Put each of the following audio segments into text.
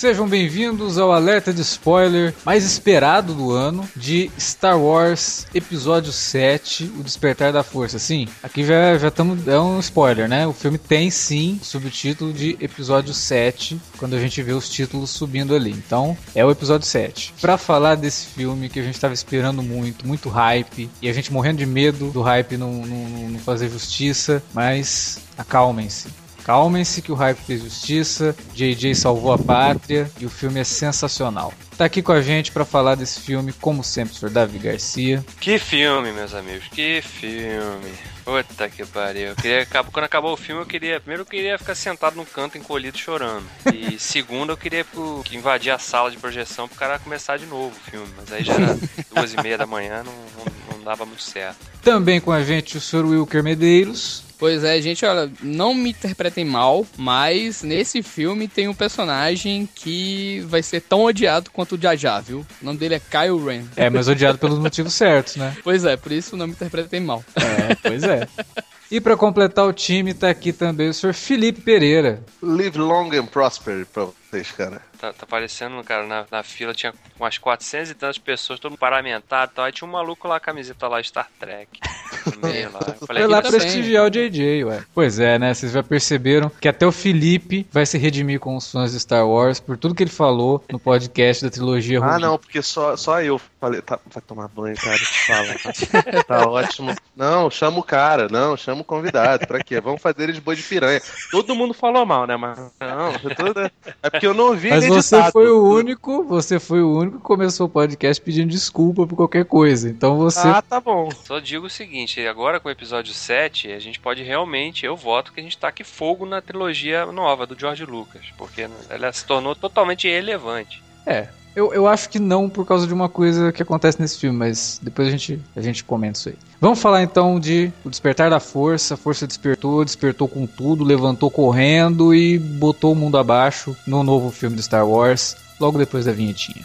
Sejam bem-vindos ao alerta de spoiler mais esperado do ano de Star Wars Episódio 7, O Despertar da Força. Sim, aqui já já é um spoiler, né? O filme tem sim subtítulo de Episódio 7, quando a gente vê os títulos subindo ali. Então, é o episódio 7. Para falar desse filme que a gente estava esperando muito, muito hype, e a gente morrendo de medo do hype não, não, não fazer justiça, mas acalmem-se Calmem-se que o hype fez justiça, JJ salvou a pátria e o filme é sensacional. Tá aqui com a gente para falar desse filme, como sempre, o Sr. Davi Garcia. Que filme, meus amigos, que filme. Puta que pariu. Eu queria, quando acabou o filme, eu queria. Primeiro, eu queria ficar sentado num canto encolhido chorando. E segundo, eu queria pro, invadir a sala de projeção pro cara começar de novo o filme. Mas aí já era duas e meia da manhã, não, não, não dava muito certo. Também com a gente o Sr. Wilker Medeiros. Pois é, gente, olha, não me interpretem mal, mas nesse filme tem um personagem que vai ser tão odiado quanto o Jajá, viu? O nome dele é Kyle Ren. É, mas odiado pelos motivos certos, né? Pois é, por isso não me interpretem mal. É, pois é. E para completar o time, tá aqui também o senhor Felipe Pereira. Live long and prosper pra vocês, cara. Tá, tá parecendo, cara, na, na, fila tinha umas 400 e tantas pessoas, todo mundo paramentado e tal. Aí tinha um maluco lá, a camiseta lá, Star Trek. No meio lá. Eu falei, Foi lá prestigiar o JJ, ué. Pois é, né? Vocês já perceberam que até o Felipe vai se redimir com os fãs de Star Wars por tudo que ele falou no podcast da trilogia Ah, não, porque só, só eu falei. Tá, vai tomar banho, cara, te fala. tá ótimo. Não, chama o cara, não, chama o convidado. Pra quê? Vamos fazer ele de boi de piranha. Todo mundo falou mal, né? Mas não, tudo... é porque eu não ouvi Mas você foi o único, você foi o único que começou o podcast pedindo desculpa por qualquer coisa. Então você. Ah, tá bom. Só digo o seguinte: agora com o episódio 7, a gente pode realmente, eu voto que a gente taque fogo na trilogia nova do George Lucas. Porque ela se tornou totalmente irrelevante. É, eu, eu acho que não por causa de uma coisa que acontece nesse filme, mas depois a gente, a gente comenta isso aí. Vamos falar então de O Despertar da Força. A força despertou, despertou com tudo, levantou correndo e botou o mundo abaixo no novo filme de Star Wars, logo depois da vinhetinha.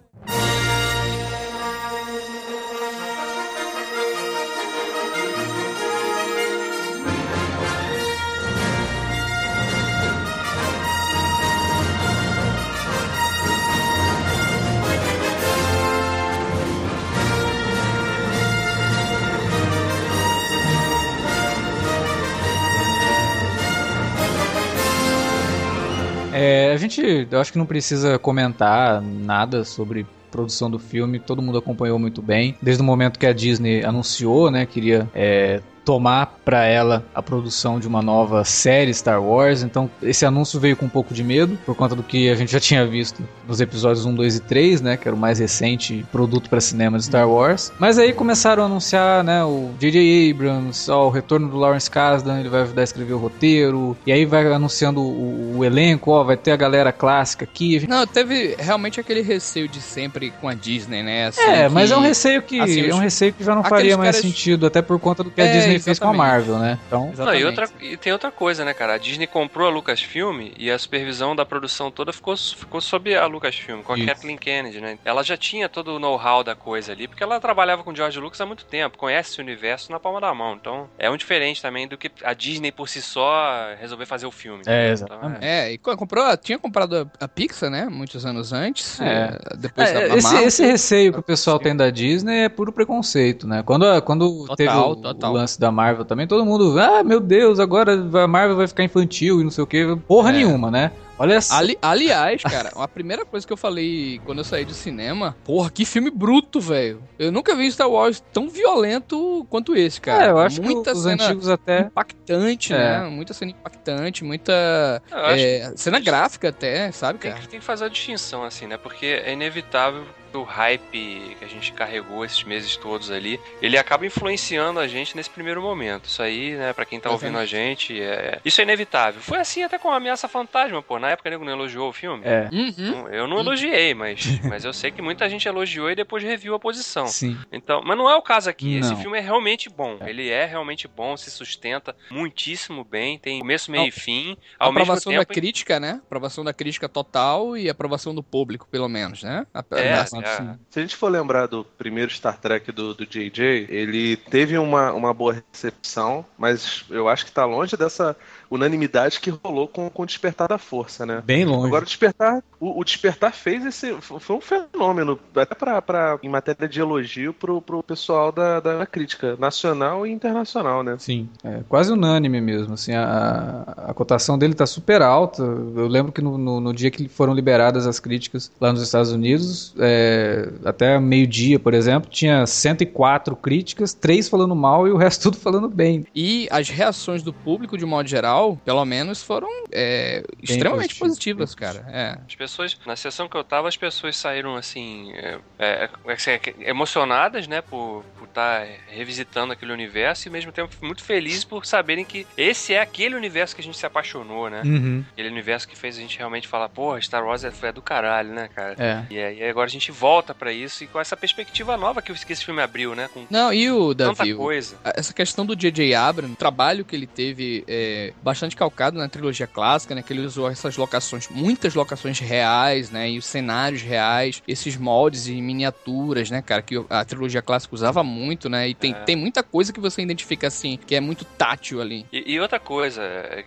Bye. É, a gente, eu acho que não precisa comentar nada sobre produção do filme, todo mundo acompanhou muito bem. Desde o momento que a Disney anunciou, né, queria é, tomar para ela a produção de uma nova série Star Wars. Então, esse anúncio veio com um pouco de medo, por conta do que a gente já tinha visto nos episódios 1, 2 e 3, né? Que era o mais recente produto para cinema de Star Wars. Mas aí começaram a anunciar, né? O J.J. Abrams, ó, o retorno do Lawrence Kasdan, ele vai ajudar a escrever o roteiro. E aí vai anunciando o, o elenco, ó, vai ter a galera clássica aqui. Não, teve realmente aquele receio de sempre com a Disney, né? Assim, é, mas que... é um receio que assim, é um receio que já não faria mais caras... sentido, até por conta do que é, a Disney Disney fez com a Marvel, né? Então, Não, e, outra, e tem outra coisa, né, cara? A Disney comprou a Lucasfilm e a supervisão da produção toda ficou, ficou sob a Lucasfilm, com a Isso. Kathleen Kennedy, né? Ela já tinha todo o know-how da coisa ali, porque ela trabalhava com o George Lucas há muito tempo, conhece o universo na palma da mão. Então, é um diferente também do que a Disney por si só resolver fazer o filme. É, né? exatamente. Então, é. é, e comprou, tinha comprado a, Pixar, né? Muitos anos antes. É. é depois é, da esse, esse receio que o pessoal tem da Disney é puro preconceito, né? Quando, quando total, teve o, o lance da Marvel também, todo mundo, ah, meu Deus, agora a Marvel vai ficar infantil e não sei o que, porra É. nenhuma, né? Olha essa. Ali- aliás, cara, a primeira coisa que eu falei quando eu saí do cinema, porra, que filme bruto, velho. Eu nunca vi Star Wars tão violento quanto esse, cara. É, eu acho muita que os cena antigos até. impactante, É. né? Muita cena impactante, muita é, cena gráfica até, sabe, Tem cara? que, tem que fazer a distinção, assim, né? Porque é inevitável o hype que a gente carregou esses meses todos ali, ele acaba influenciando a gente nesse primeiro momento. Isso aí, né, pra quem tá ouvindo a gente, é... isso é inevitável. Foi assim até com a Ameaça Fantasma, pô. Na época, nego não elogiou o filme. É. Uhum. Eu não elogiei, mas, mas eu sei que muita gente elogiou e depois reviu a posição. Sim. Então, mas não é o caso aqui. Esse Não. filme é realmente bom. Ele é realmente bom, se sustenta muitíssimo bem, tem começo, meio Não. e fim. A Ao mesmo aprovação tempo, da crítica, né? Aprovação da crítica total e aprovação do público, pelo menos, né? A- É, a- Sim. é. Se a gente for lembrar do primeiro Star Trek do, do JJ, ele teve uma, uma boa recepção, mas eu acho que tá longe dessa unanimidade que rolou com, com o Despertar da Força, né? Bem longe. Agora o Despertar, o, o Despertar fez esse, foi um fenômeno, até pra, pra, em matéria de elogio pro, pro pessoal da, da crítica nacional e internacional, né? Sim, é quase unânime mesmo. Assim, a, a cotação dele tá super alta. Eu lembro que no, no, no dia que foram liberadas as críticas lá nos Estados Unidos, é, até meio-dia, por exemplo, tinha 104 críticas, três falando mal e o resto tudo falando bem. E as reações do público, de modo geral, pelo menos, foram é, extremamente positivas, cara. É. As pessoas, na sessão que eu tava, as pessoas saíram assim, é, é, é, assim, emocionadas, né, por estar revisitando aquele universo e ao mesmo tempo muito felizes por saberem que esse é aquele universo que a gente se apaixonou, né? Uhum. Aquele universo que fez a gente realmente falar, porra, Star Wars é, é do caralho, né, cara? É. E aí agora a gente volta pra isso e com essa perspectiva nova que, esse filme abriu, né? Com Não, e o Davi, coisa. essa questão do J.J. Abrams, o trabalho que ele teve é bastante calcado na trilogia clássica, né? Que ele usou essas locações, muitas locações reais, né? E os cenários reais, esses moldes e miniaturas, né, cara? Que a trilogia clássica usava muito, né? E tem, É. tem muita coisa que você identifica assim, que é muito tátil ali. E, e outra coisa,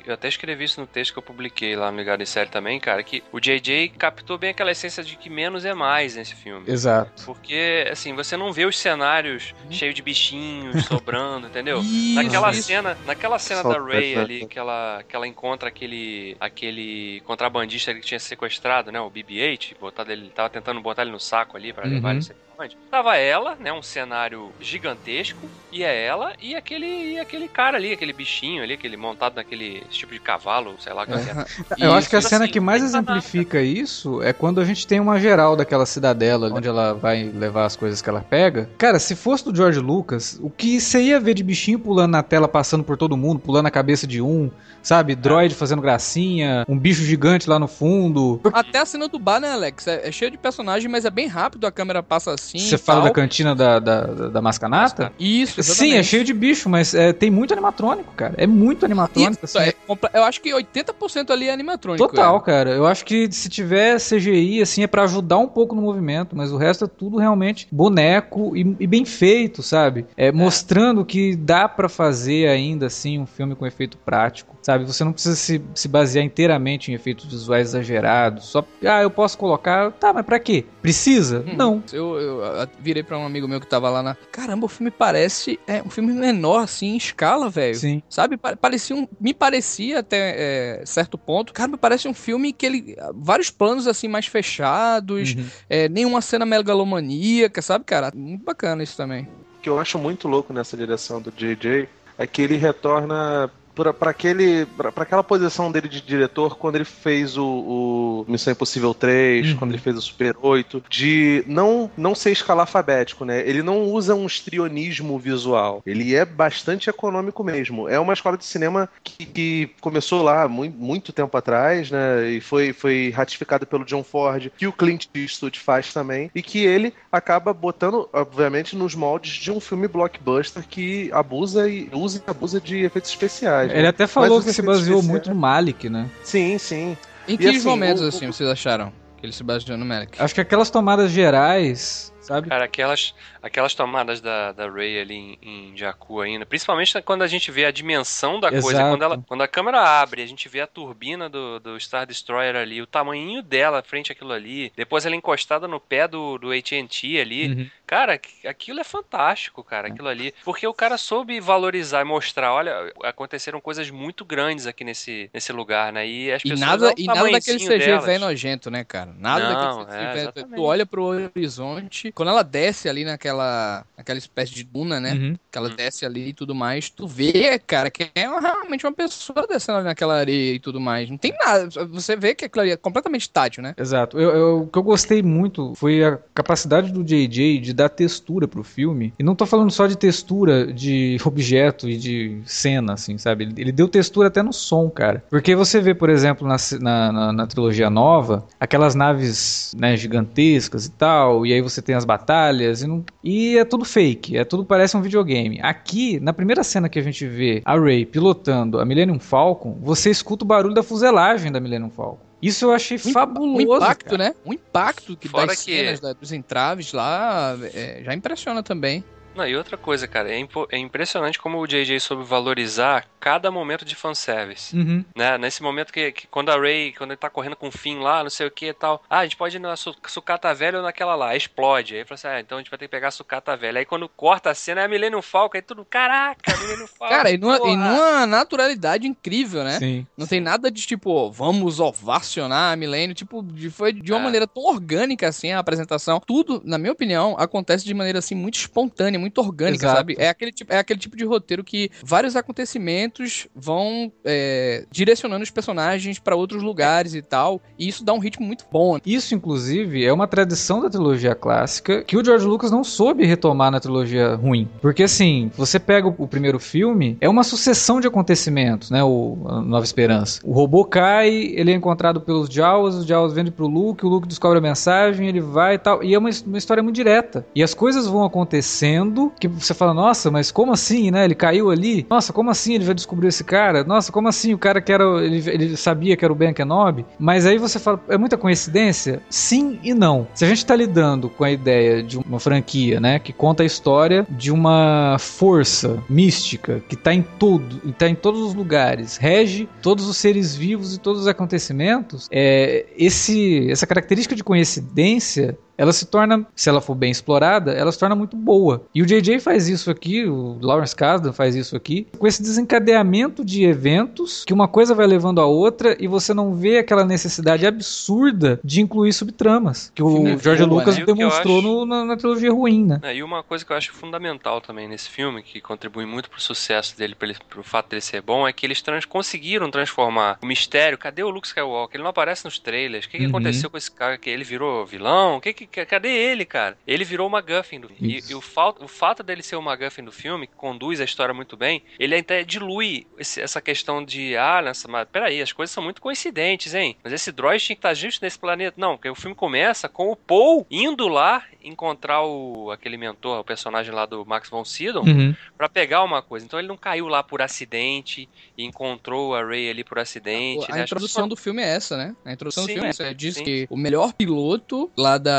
eu até escrevi isso no texto que eu publiquei lá no Ligado em Série também, cara, que o JJ captou bem aquela essência de que menos é mais nesse filme. Exato. Porque, assim, você não vê os cenários cheios de bichinhos sobrando, entendeu? Isso, Naquela isso. cena, naquela cena Só da Ray ali, que ela, que ela encontra aquele, aquele contrabandista que tinha sequestrado, né? O BB-8, botado ele, tava tentando botar ele no saco ali pra levar Uhum. ele sei pra onde. Tava ela, né? Um cenário gigantesco, e é ela e aquele, e aquele cara ali, aquele bichinho ali, aquele montado naquele tipo de cavalo, sei lá o que é. Eu acho que a cena assim, que mais não tem nada. exemplifica isso é quando a gente tem uma geral daquela cidadela onde ela vai levar as coisas que ela pega. Cara, se fosse do George Lucas, o que você ia ver de bichinho pulando na tela, passando por todo mundo, pulando a cabeça de um, sabe? Droid fazendo gracinha, um bicho gigante lá no fundo. Até a cena do bar, né, Alex? É, é cheio de personagem, mas é bem rápido, a câmera passa assim. Você fala da cantina da, da, da, Mascanata? Isso, Sim, é exatamente. cheio de bicho, mas é, tem muito animatrônico, cara. É muito animatrônico. Isso, assim, é eu acho que 80% ali é animatrônico. Total, é. cara. Eu acho que se tiver CGI, assim, é pra ajudar um pouco no movimento, mas o resto é tudo realmente boneco e, e bem feito, sabe? É, Mostrando que dá pra fazer ainda, assim, um filme com efeito prático, sabe? Você não precisa se, se basear inteiramente em efeitos visuais exagerados, só, ah, eu posso colocar, tá, mas pra quê? Precisa? Hum. Não. Eu, eu, eu virei pra um amigo meu que tava lá na. Caramba, o filme parece. É um filme menor, assim, em escala, velho. Sim. Sabe? Pa- Parecia um. Me parecia até é, certo ponto. Cara, me parece um filme que ele. Vários planos, assim, mais fechados. Uhum. é, nenhuma cena megalomaníaca, sabe, cara? Muito bacana isso também. O que eu acho muito louco nessa direção do JJ é que ele retorna pra aquele pra aquela posição dele de diretor quando ele fez o, o Missão Impossível 3, Uhum. quando ele fez o Super 8, de não não ser escalafabético, né? Ele não usa um estrionismo visual. Ele é bastante econômico mesmo. É uma escola de cinema que, que começou lá muito, muito tempo atrás, né? E foi, foi ratificado pelo John Ford, que o Clint Eastwood faz também, e que ele acaba botando, obviamente, nos moldes de um filme blockbuster que abusa e usa e abusa de efeitos especiais. Né? Ele até falou que se baseou muito no Malik, né? Sim, sim. Em E que assim, momentos, o- assim, o- vocês acharam que ele se baseou no Merrick? Acho que aquelas tomadas gerais sabe? Cara, aquelas, aquelas tomadas da, da Ray ali em, em Jakku ainda, principalmente quando a gente vê a dimensão da coisa, Exato. quando, ela, quando a câmera abre, a gente vê a turbina do, do Star Destroyer ali, o tamanhinho dela frente àquilo ali, depois ela encostada no pé do, do AT&T ali, Uhum. Cara, aqu- aquilo é fantástico, cara, aquilo ali. Porque o cara soube valorizar e mostrar, olha, aconteceram coisas muito grandes aqui nesse, nesse lugar, né? E as E pessoas nada, olham o e nada daquele CG velho nojento, né, cara? Nada Não, daquele CG é, velho. Tu olha pro horizonte, quando ela desce ali naquela, naquela espécie de duna, né? Uhum. Que ela desce ali e tudo mais, tu vê, cara, que é uma- realmente uma pessoa descendo ali naquela areia e tudo mais. Não tem nada. Você vê que aquilo ali é completamente tátil, né? Exato. Eu, eu- o que eu gostei muito foi a capacidade do JJ de dar textura pro filme. E não tô falando só de textura de objeto e de cena, assim, sabe? Ele, ele deu textura até no som, cara. Porque você vê, por exemplo, na, na, na- na trilogia nova, aquelas naves né, gigantescas e tal, e aí você tem as batalhas, e, não- e é tudo fake, é tudo parece um videogame. Aqui, na primeira cena que a gente vê a Rey pilotando a Millennium Falcon, você escuta o barulho da fuselagem da Millennium Falcon. Isso eu achei Um- fabuloso. Um impacto, cara. né? Um impacto que Fora das que- cenas, da- dos entraves lá, é, já impressiona também. Não, e outra coisa, cara, é, impo- é impressionante como o JJ soube valorizar cada momento de fanservice. Uhum. Né? Nesse momento que, que quando a Ray, quando ele tá correndo com o Finn lá, não sei o que e tal. Ah, a gente pode ir na su sucata velha ou naquela lá, explode. Aí fala assim, ah, então a gente vai ter que pegar a sucata velha. Aí quando corta a cena é a Millennium Falcon, aí tudo, caraca, Millennium Falcon. Cara, e numa, e numa naturalidade incrível, né? Sim. Não tem nada de tipo, ó, vamos ovacionar a Milênio. Tipo, de- foi de uma É. maneira tão orgânica assim a apresentação. Tudo, na minha opinião, acontece de maneira assim muito espontânea, muito orgânica, Exato. sabe? É aquele, tipo, é aquele tipo de roteiro que vários acontecimentos vão é, direcionando os personagens pra outros lugares e tal. E isso dá um ritmo muito bom. Isso, inclusive, é uma tradição da trilogia clássica que o George Lucas não soube retomar na trilogia ruim. Porque, assim, você pega o, primeiro filme, é uma sucessão de acontecimentos, né? O Nova Esperança. O robô cai, ele é encontrado pelos Jawas, os Jawas vendem pro Luke, o Luke descobre a mensagem, ele vai e tal. E é uma, uma história muito direta. E as coisas vão acontecendo que você fala, nossa, mas como assim, né? Ele caiu ali? Nossa, como assim ele vai descobrir esse cara? Nossa, como assim o cara que era. Ele, ele sabia que era o Ben Kenobi? Mas aí você fala, é muita coincidência? Sim e não. Se a gente tá lidando com a ideia de uma franquia, né? Que conta a história de uma força mística que tá em tudo, tá em todos os lugares, rege todos os seres vivos e todos os acontecimentos, é, esse, essa característica de coincidência ela se torna, se ela for bem explorada, ela se torna muito boa. E o JJ faz isso aqui, o Lawrence Kasdan faz isso aqui, com esse desencadeamento de eventos que uma coisa vai levando a outra e você não vê aquela necessidade absurda de incluir subtramas que o filme George Lucas né? Demonstrou acho- no- na, na trilogia ruim, né? É, e uma coisa que eu acho fundamental também nesse filme, que contribui muito pro sucesso dele, pra ele- pro fato dele ser bom, é que eles trans- conseguiram transformar o mistério. Cadê o Luke Skywalker? Ele não aparece nos trailers. O que, que Uhum. aconteceu com esse cara? Que ele virou vilão? O que, que cadê ele, cara? Ele virou uma MacGuffin do e, Isso. e o, fal- o fato dele ser o MacGuffin do filme, que conduz a história muito bem, ele até dilui esse- essa questão de, ah, nessa, mas peraí, as coisas são muito coincidentes, hein? Mas esse droid tinha que estar justo nesse planeta. Não, porque o filme começa com o Paul indo lá encontrar o, aquele mentor, o personagem lá do Max von Sydow, Uhum. pra pegar uma coisa. Então ele não caiu lá por acidente e encontrou a Ray ali por acidente. A né? introdução do filme é essa, né? A introdução Sim, do filme é essa. É, diz sim. que o melhor piloto lá da.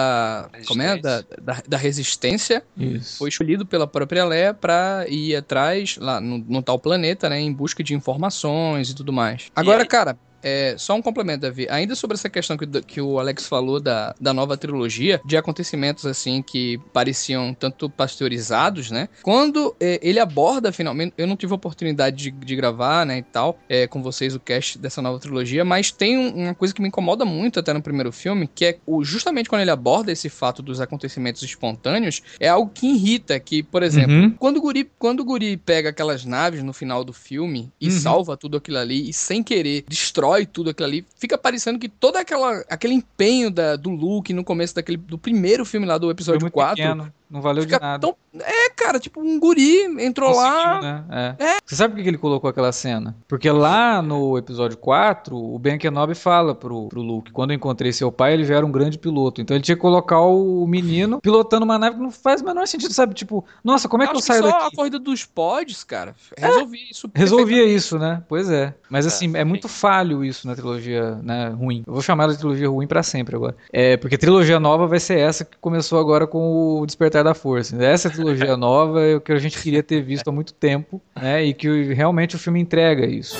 Como é? Da, Resistência. da, da Resistência Isso. foi escolhido pela própria Leia pra ir atrás lá no, no tal planeta, né? Em busca de informações e tudo mais. Agora, aí- cara. É, só um complemento, Davi. Ainda sobre essa questão que, que o Alex falou da, da nova trilogia, de acontecimentos assim que pareciam tanto pasteurizados, né? Quando é, ele aborda finalmente, eu não tive a oportunidade de, de gravar, né, e tal, é, com vocês o cast dessa nova trilogia, mas tem um- uma coisa que me incomoda muito até no primeiro filme, que é o, justamente quando ele aborda esse fato dos acontecimentos espontâneos, é algo que irrita, que, por exemplo, Uhum. quando o, guri, quando o guri pega aquelas naves no final do filme e Uhum. salva tudo aquilo ali e sem querer destrói tudo aquilo ali, fica parecendo que todo aquela, aquele empenho da, do Luke no começo daquele, do primeiro filme lá do episódio muito 4 pequeno. Não valeu Fica de nada. tão- É, cara, tipo, um guri entrou lá. Né? É. Você sabe por que ele colocou aquela cena? Porque lá no episódio 4, o Ben Kenobi fala pro, pro Luke, quando eu encontrei seu pai, ele já era um grande piloto. Então ele tinha que colocar o menino pilotando uma nave que não faz o menor sentido, sabe? Tipo, nossa, como é que eu Acho saio só daqui? a corrida dos pods, cara, resolvia isso. Resolvia isso, né? Pois é. Mas assim, é, muito falho isso na trilogia né, ruim. Eu vou chamar ela de trilogia ruim pra sempre agora. É, porque a trilogia nova vai ser essa que começou agora com o Despertar da Força. Essa trilogia nova é o que a gente queria ter visto há muito tempo, né? E que realmente o filme entrega isso.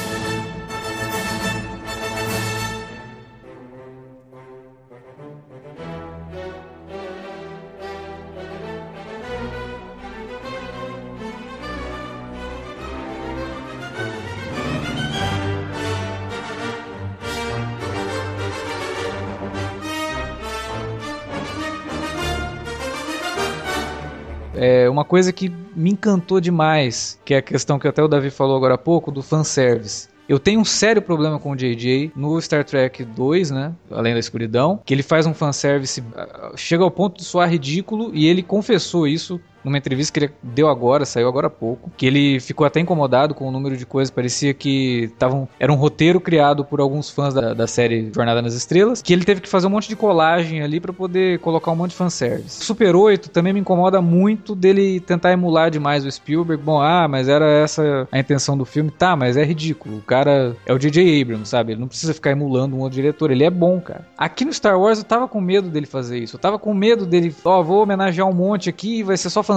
Uma coisa que me encantou demais, que é a questão que até o Davi falou agora há pouco, do fanservice. Eu tenho um sério problema com o JJ no Star Trek 2, né? Além da escuridão, que ele faz um fanservice, chega ao ponto de soar ridículo, e ele confessou isso numa entrevista que ele deu agora, saiu agora há pouco, que ele ficou até incomodado com o número de coisas, parecia que tavam, era um roteiro criado por alguns fãs da, da série Jornada nas Estrelas, que ele teve que fazer um monte de colagem ali pra poder colocar um monte de fanservice. Super 8 também me incomoda muito dele tentar emular demais o Spielberg. Bom, ah, mas era essa a intenção do filme. Tá, mas é ridículo. O cara é o J.J. Abrams, sabe? Ele não precisa ficar emulando um outro diretor. Ele é bom, cara. Aqui no Star Wars eu tava com medo dele fazer isso. Eu tava com medo dele, ó, vou homenagear um monte aqui e vai ser só fanservice.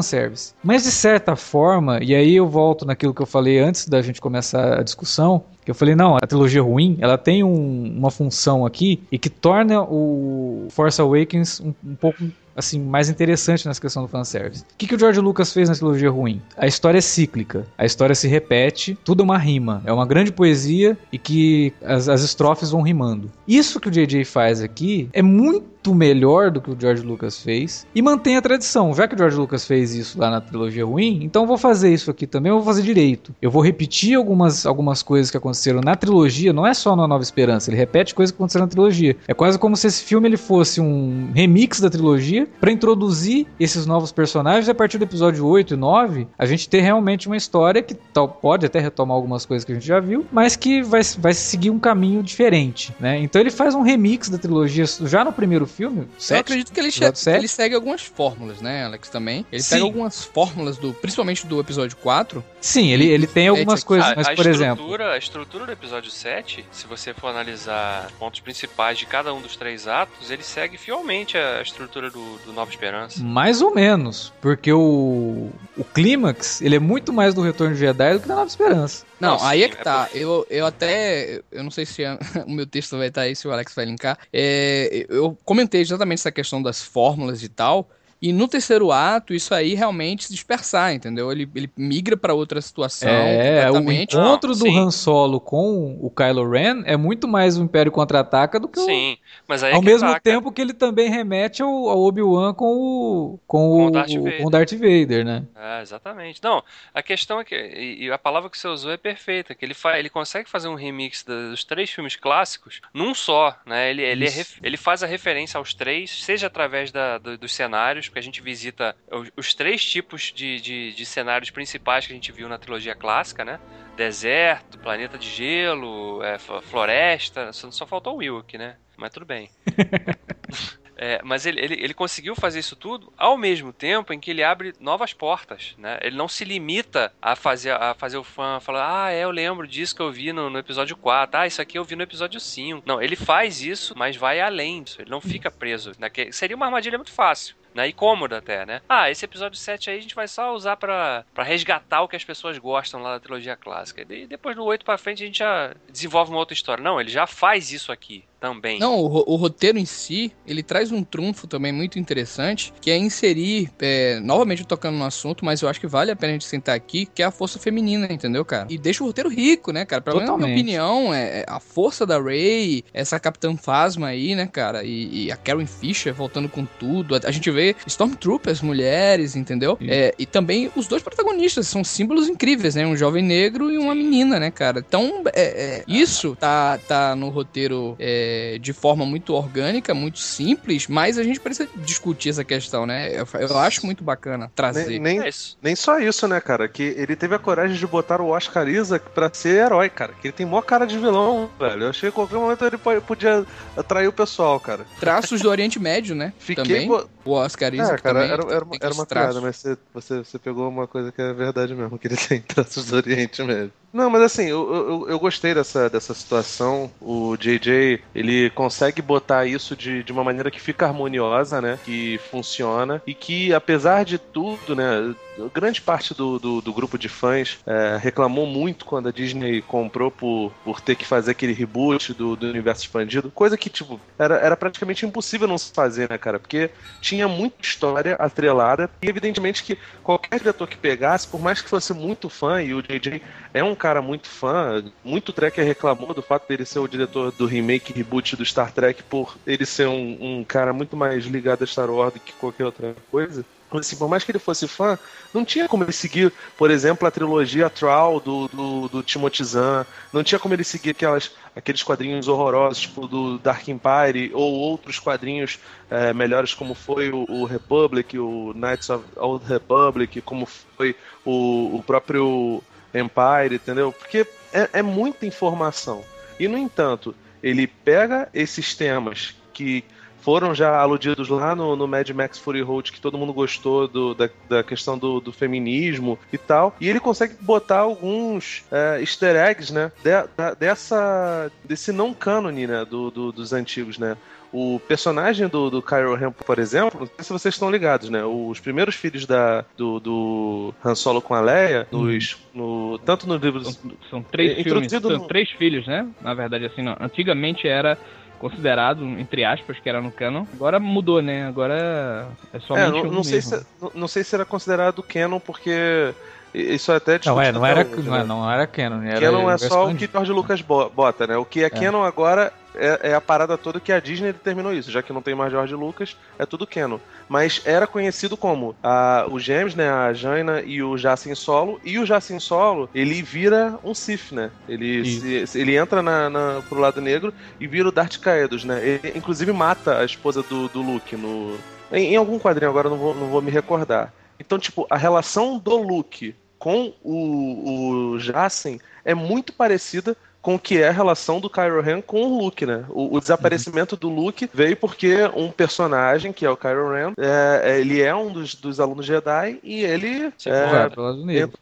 Mas de certa forma, e aí eu volto naquilo que eu falei antes da gente começar a discussão, que eu falei, não, a trilogia ruim, ela tem um- uma função aqui e que torna o Force Awakens um, um pouco assim, mais interessante nessa questão do fanservice. O que, que o George Lucas fez na trilogia ruim? A história é cíclica, a história se repete, tudo é uma rima, é uma grande poesia e que as, as estrofes vão rimando. Isso que o JJ faz aqui é muito melhor do que o George Lucas fez e mantém a tradição. Já que o George Lucas fez isso lá na trilogia ruim, então vou fazer isso aqui também, eu vou fazer direito. Eu vou repetir algumas, algumas coisas que aconteceram na trilogia, não é só na Nova Esperança, ele repete coisas que aconteceram na trilogia. É quase como se esse filme ele fosse um remix da trilogia para introduzir esses novos personagens a partir do episódio 8 e 9, a gente ter realmente uma história que tal, pode até retomar algumas coisas que a gente já viu, mas que vai, vai seguir um caminho diferente, né? Então ele faz um remix da trilogia já no primeiro filme, Eu sete, acredito que ele, ele segue algumas fórmulas, né, Alex, também. Ele Sim. pega algumas fórmulas, do, principalmente do episódio 4. Sim, ele, ele tem algumas É, coisas, a, mas a por exemplo, a estrutura do episódio 7, se você for analisar pontos principais de cada um dos três atos, ele segue fielmente a estrutura do, do Nova Esperança. mais ou menos, porque o, o clímax, ele é muito mais do Retorno de Jedi do que da Nova Esperança. Não, Não, aí é que é tá. Eu, eu até. Eu não sei se a- o meu texto vai estar aí, se o Alex vai linkar. É, eu comentei exatamente essa questão das fórmulas e tal. E no terceiro ato, isso aí realmente se dispersar, entendeu? Ele, ele migra pra outra situação É, o encontro do Sim. Han Solo com o Kylo Ren é muito mais o Império Contra-Ataca do que o... Sim, mas aí é Ao mesmo tá, tempo que ele também remete ao, ao Obi-Wan com o, com, Com o, o Darth Vader. com o Darth Vader, né? É, exatamente. Não, a questão é que. E, a palavra que você usou é perfeita, que ele, fa, ele consegue fazer um remix dos três filmes clássicos num só, né? Ele, ele, é ele faz a referência aos três, seja através da, do- dos cenários, porque a gente visita os, os três tipos de, de, de cenários principais que a gente viu na trilogia clássica, né? Deserto, planeta de gelo, é, flo- floresta, só, só faltou o Will aqui, né? Mas tudo bem. É, mas ele, ele, ele conseguiu fazer isso tudo ao mesmo tempo em que ele abre novas portas, né? Ele não se limita a fazer, a fazer o fã falar, ah, é, eu lembro disso que eu vi no, no episódio 4, ah, isso aqui eu vi no episódio 5. Não, ele faz isso, mas vai além disso, ele não fica preso. Naquele, seria uma armadilha muito fácil. Né, e cômoda até, né? Ah, esse episódio 7 aí a gente vai só usar pra resgatar o que as pessoas gostam lá da trilogia clássica. E depois no 8 pra frente a gente já desenvolve uma outra história. Não, ele já faz isso aqui também. Não, o, o roteiro em si, ele traz um trunfo também muito interessante, que é inserir, é, novamente tocando no assunto, mas eu acho que vale a pena a gente sentar aqui, que é a força feminina, entendeu, cara? E deixa o roteiro rico, né, cara? Menos na minha Totalmente. opinião, é, é a força da Rey, essa Capitã Phasma aí, né, cara? E, e a Carrie Fisher voltando com tudo. A, a gente vê Stormtroopers, mulheres, entendeu? É, e também os dois protagonistas são símbolos incríveis, né? Um jovem negro e uma menina, né, cara? Então, é, é, isso tá, tá no roteiro é, é, de forma muito orgânica, muito simples, mas a gente precisa discutir essa questão, né? Eu, eu acho muito bacana trazer. Nem, nem, é nem, só isso, né, cara? Que ele teve a coragem de botar o Oscar Isaac pra ser herói, cara. Que ele tem maior cara de vilão, velho. Eu achei que em qualquer momento ele podia atrair o pessoal, cara. Traços do Oriente Médio, né? Fiquei também. Bo... O Oscar Isaac é, cara, também. Era, era, era uma piada, mas você, você, você pegou uma coisa que é verdade mesmo, que ele tem traços do Oriente Médio. Não, mas assim, eu, eu, eu, gostei dessa, dessa situação. O JJ, ele consegue botar isso de, de uma maneira que fica harmoniosa, né? Que funciona. E que, apesar de tudo, né? Grande parte do, do, do grupo de fãs é, reclamou muito quando a Disney comprou por, por ter que fazer aquele reboot do, do universo expandido. Coisa que, tipo, era, era praticamente impossível não se fazer, né, cara? Porque tinha muita história atrelada. E, evidentemente, que qualquer diretor que pegasse, por mais que fosse muito fã, e o JJ é um cara muito fã, muito Trekker reclamou do fato dele ser o diretor do remake reboot do Star Trek por ele ser um, um cara muito mais ligado a Star Wars do que qualquer outra coisa. Assim, por mais que ele fosse fã, não tinha como ele seguir, por exemplo, a trilogia Troll do, do, do Timothy Zahn, não tinha como ele seguir aquelas, aqueles quadrinhos horrorosos, tipo do Dark Empire, ou outros quadrinhos é, melhores, como foi o, o, Republic, o Knights of Old Republic, como foi o, o próprio Empire, entendeu? Porque é, é muita informação. E, no entanto, ele pega esses temas que foram já aludidos lá no, no Mad Max Fury Road, que todo mundo gostou do, da, da questão do, do, feminismo e tal. E ele consegue botar alguns é, easter eggs, né? De, dessa, desse não cânone, né? Do, do, dos antigos, né? O personagem do, do Kylo Ren, por exemplo, não sei se vocês estão ligados, né? Os primeiros filhos da, do, do Han Solo com a Leia, nos, no, tanto nos livros... São, são três filmes, são no... três filhos, né? Na verdade, assim, não. antigamente era considerado, entre aspas, que era no canon. Agora mudou, né? Agora é somente é, não, não sei se, não, não sei se era considerado canon porque isso até não é, não era, hoje, não, é, né? não era canon. Era canon é só o que George Lucas bota, né? O que é, é. canon agora é, é, a parada toda que a Disney determinou isso, já que não tem mais George Lucas, é tudo canon. Mas era conhecido como a, os gêmeos, né, a Jaina e o Jacin Solo, e o Jacin Solo, ele vira um Sith, né? Ele, se, ele entra na, na, pro lado negro e vira o Darth Caedos, né? Ele, inclusive, mata a esposa do, do Luke no... Em, em algum quadrinho, agora não vou, não vou me recordar. Então, tipo, a relação do Luke com o, o Jacen é muito parecida com o que é a relação do Kylo Ren com o Luke, né? O, o desaparecimento uhum. do Luke veio porque um personagem, que é o Kylo Ren, é, é ele é um dos, dos alunos Jedi e ele... É,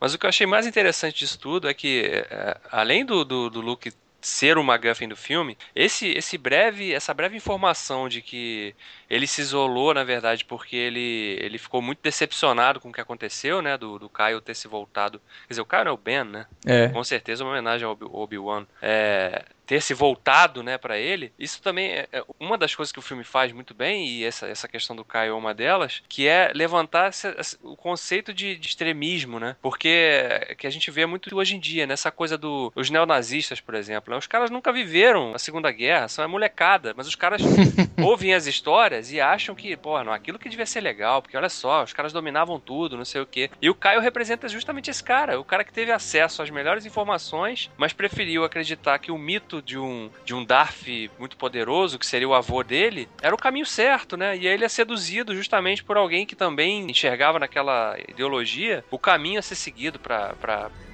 Mas o que eu achei mais interessante disso tudo é que, é, além do, do, do Luke ser o MacGuffin do filme, esse, esse breve, essa breve informação de que ele se isolou, na verdade, porque ele, ele ficou muito decepcionado com o que aconteceu, né? Do, do Caio ter se voltado. Quer dizer, o Caio não é o Ben, né? É. Com certeza uma homenagem ao Obi-Wan. É, ter se voltado, né, para ele, isso também é, é uma das coisas que o filme faz muito bem, e essa, essa questão do Caio é uma delas, que é levantar o conceito de, de, extremismo, né? Porque que a gente vê muito hoje em dia, nessa coisa dos do, neonazistas, por exemplo. Né? Os caras nunca viveram a Segunda Guerra, são a molecada, mas os caras ouvem as histórias e acham que, pô, não, aquilo que devia ser legal, porque olha só, os caras dominavam tudo, não sei o quê. E o Caio representa justamente esse cara, o cara que teve acesso às melhores informações, mas preferiu acreditar que o mito de um, de um Darth muito poderoso, que seria o avô dele, era o caminho certo, né? E ele é seduzido justamente por alguém que também enxergava naquela ideologia o caminho a ser seguido para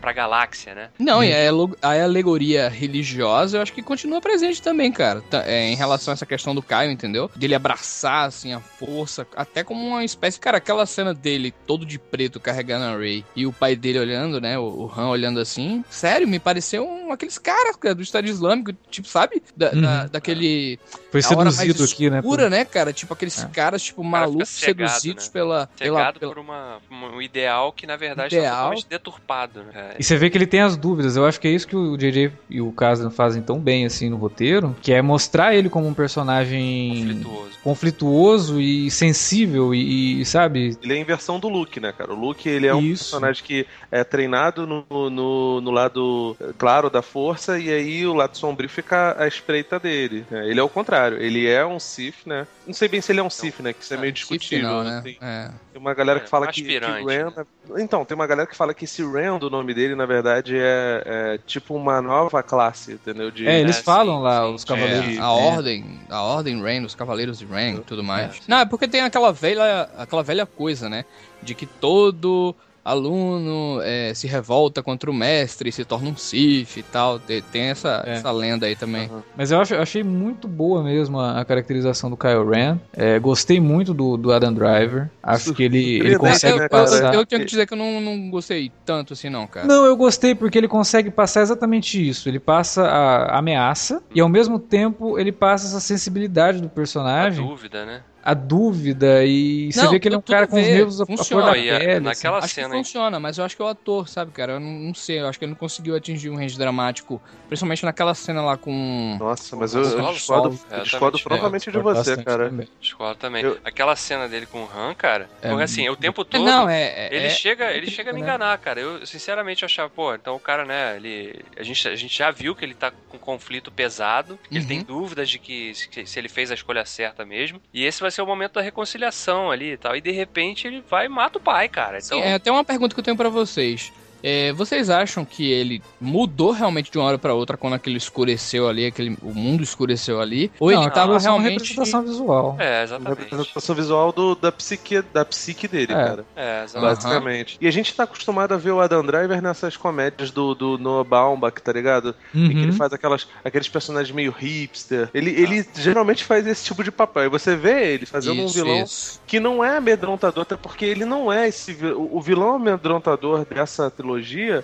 pra galáxia, né? Não, e a, alegoria religiosa eu acho que continua presente também, cara. É, em relação a essa questão do Caio, entendeu? Dele abraçar, assim, a força, até como uma espécie. Cara, aquela cena dele todo de preto carregando a Ray e o pai dele olhando, né? O, o Han olhando assim. Sério, me pareceu um, aqueles caras cara, do Estado Islâmico, tipo, sabe? Da, uhum. da, daquele. Foi seduzido aqui, né? Pura, né, cara? Tipo, aqueles é. caras, tipo, malucos, cegado, seduzidos né? pela. Cegado pela, por uma, um ideal que, na verdade, ideal. tá totalmente deturpado, né? E você vê que ele tem as dúvidas. Eu acho que é isso que o JJ e o Kasdan fazem tão bem assim no roteiro, que é mostrar ele como um personagem conflituoso, conflituoso e sensível e, e, sabe? Ele é a inversão do Luke, né, cara? O Luke, ele é um personagem que é treinado no, no, no lado claro da força e aí o lado Sombrio fica à espreita dele. né? Ele é o contrário. Ele é um Sith, né? Não sei bem se ele é um Sith, né? Que isso é meio Sif discutível. não, né? Tem, É. tem uma galera que É, fala um que, que aspirante, Ren... Então, tem uma galera que fala que esse Rand, o nome dele, na verdade, é, é tipo uma nova classe, entendeu? De, É, eles É, falam sim, lá, sim. os cavaleiros. É, a ordem, a ordem Rain, os cavaleiros de Rain e tudo mais. Não, é porque tem aquela velha, aquela velha coisa, né? De que todo aluno é, se revolta contra o mestre e se torna um Sith e tal. Tem, tem essa, É. essa lenda aí também. Mas eu, acho, achei muito boa mesmo a, a caracterização do Kylo Ren. É, gostei muito do, do Adam Driver. Acho que ele, ele consegue eu, né, eu, passar. eu, eu tenho que dizer que eu não, não gostei tanto assim, não, cara. Não, eu gostei porque ele consegue passar exatamente isso. Ele passa a ameaça e ao mesmo tempo ele passa essa sensibilidade do A personagem, dúvida, né? A dúvida e você Não, vê que ele é um cara com os nervos a, a cor funciona. da a- pele. naquela Acho que cena aí. funciona, mas eu acho que é o ator, sabe, cara? Eu não, não sei, eu acho que ele não conseguiu atingir um range dramático, principalmente naquela cena lá com. Nossa, mas eu, eu Solo, discordo, eu discordo exatamente. frontalmente de assim, você, bastante cara. também. Discordo também. Eu- Aquela cena dele com o Han, cara, É porque assim, o tempo todo. Não, é. é- Ele é- chega, ele é chega a me né? enganar, cara. Eu, sinceramente, achava, pô, então o cara, né, ele. A gente, a gente já viu que ele tá com um conflito pesado, que ele Uhum. tem dúvidas de que se, se ele fez a escolha certa mesmo. E esse vai ser o momento da reconciliação ali e tal. E de repente ele vai e mata o pai, cara. Então, Sim, é até uma pergunta que eu tenho pra vocês. É, vocês acham que ele mudou realmente de uma hora pra outra quando aquele escureceu ali, aquele, o mundo escureceu ali? Ou Não, ele tava é só uma realmente. representação visual. é, exatamente. representação visual do, da, psique, da psique dele, É. cara. É, exatamente. Basicamente. E a gente tá acostumado a ver o Adam Driver nessas comédias do, do Noah Baumbach, tá ligado? Em que ele Uhum. faz aquelas, aqueles personagens meio hipster. Ele, ele geralmente faz esse tipo de papel. E você vê ele fazendo um Isso, vilão isso. que não é amedrontador, até porque ele não é esse. o vilão amedrontador dessa trilogia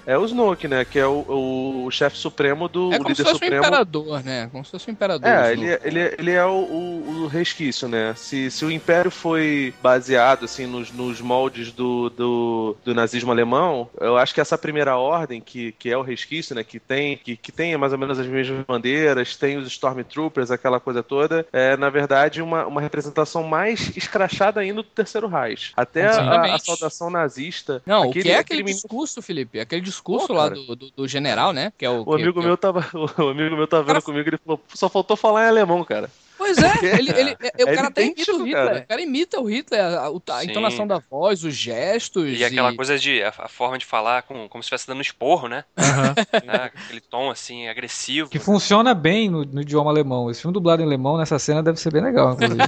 é o Snoke, né? Que é o, o, o chefe supremo do. É o como se líder fosse um supremo. imperador, né? Como se fosse um imperador. É, ele, é- ele, é- ele é o, o- o resquício, né? Se, se o Império foi baseado, assim, nos, nos moldes do, do, do nazismo alemão, eu acho que essa primeira ordem, que, que é o resquício, né? Que tem, que, que tem mais ou menos as mesmas bandeiras, tem os Stormtroopers, aquela coisa toda, é, na verdade, uma, uma representação mais escrachada ainda do Terceiro Reich. Até a, a saudação nazista. Não, o aquele- que é aquele menino- discurso, Felipe? Aquele discurso Pô, lá do, do, do general, né? Que é o, O que- amigo que é meu tava, o amigo meu tava vendo Cara- comigo, ele falou, só faltou falar em alemão, cara. Pois é, ele, ele, é- o É cara até imita o Hitler. cara. O cara imita o Hitler, a, a- entonação da voz, os gestos. E aquela coisa de. A, a forma de falar com, como se estivesse dando esporro, né? Aham. né? Aquele tom assim, agressivo. Que funciona bem no, no idioma alemão. Esse filme dublado em alemão nessa cena deve ser bem legal, inclusive.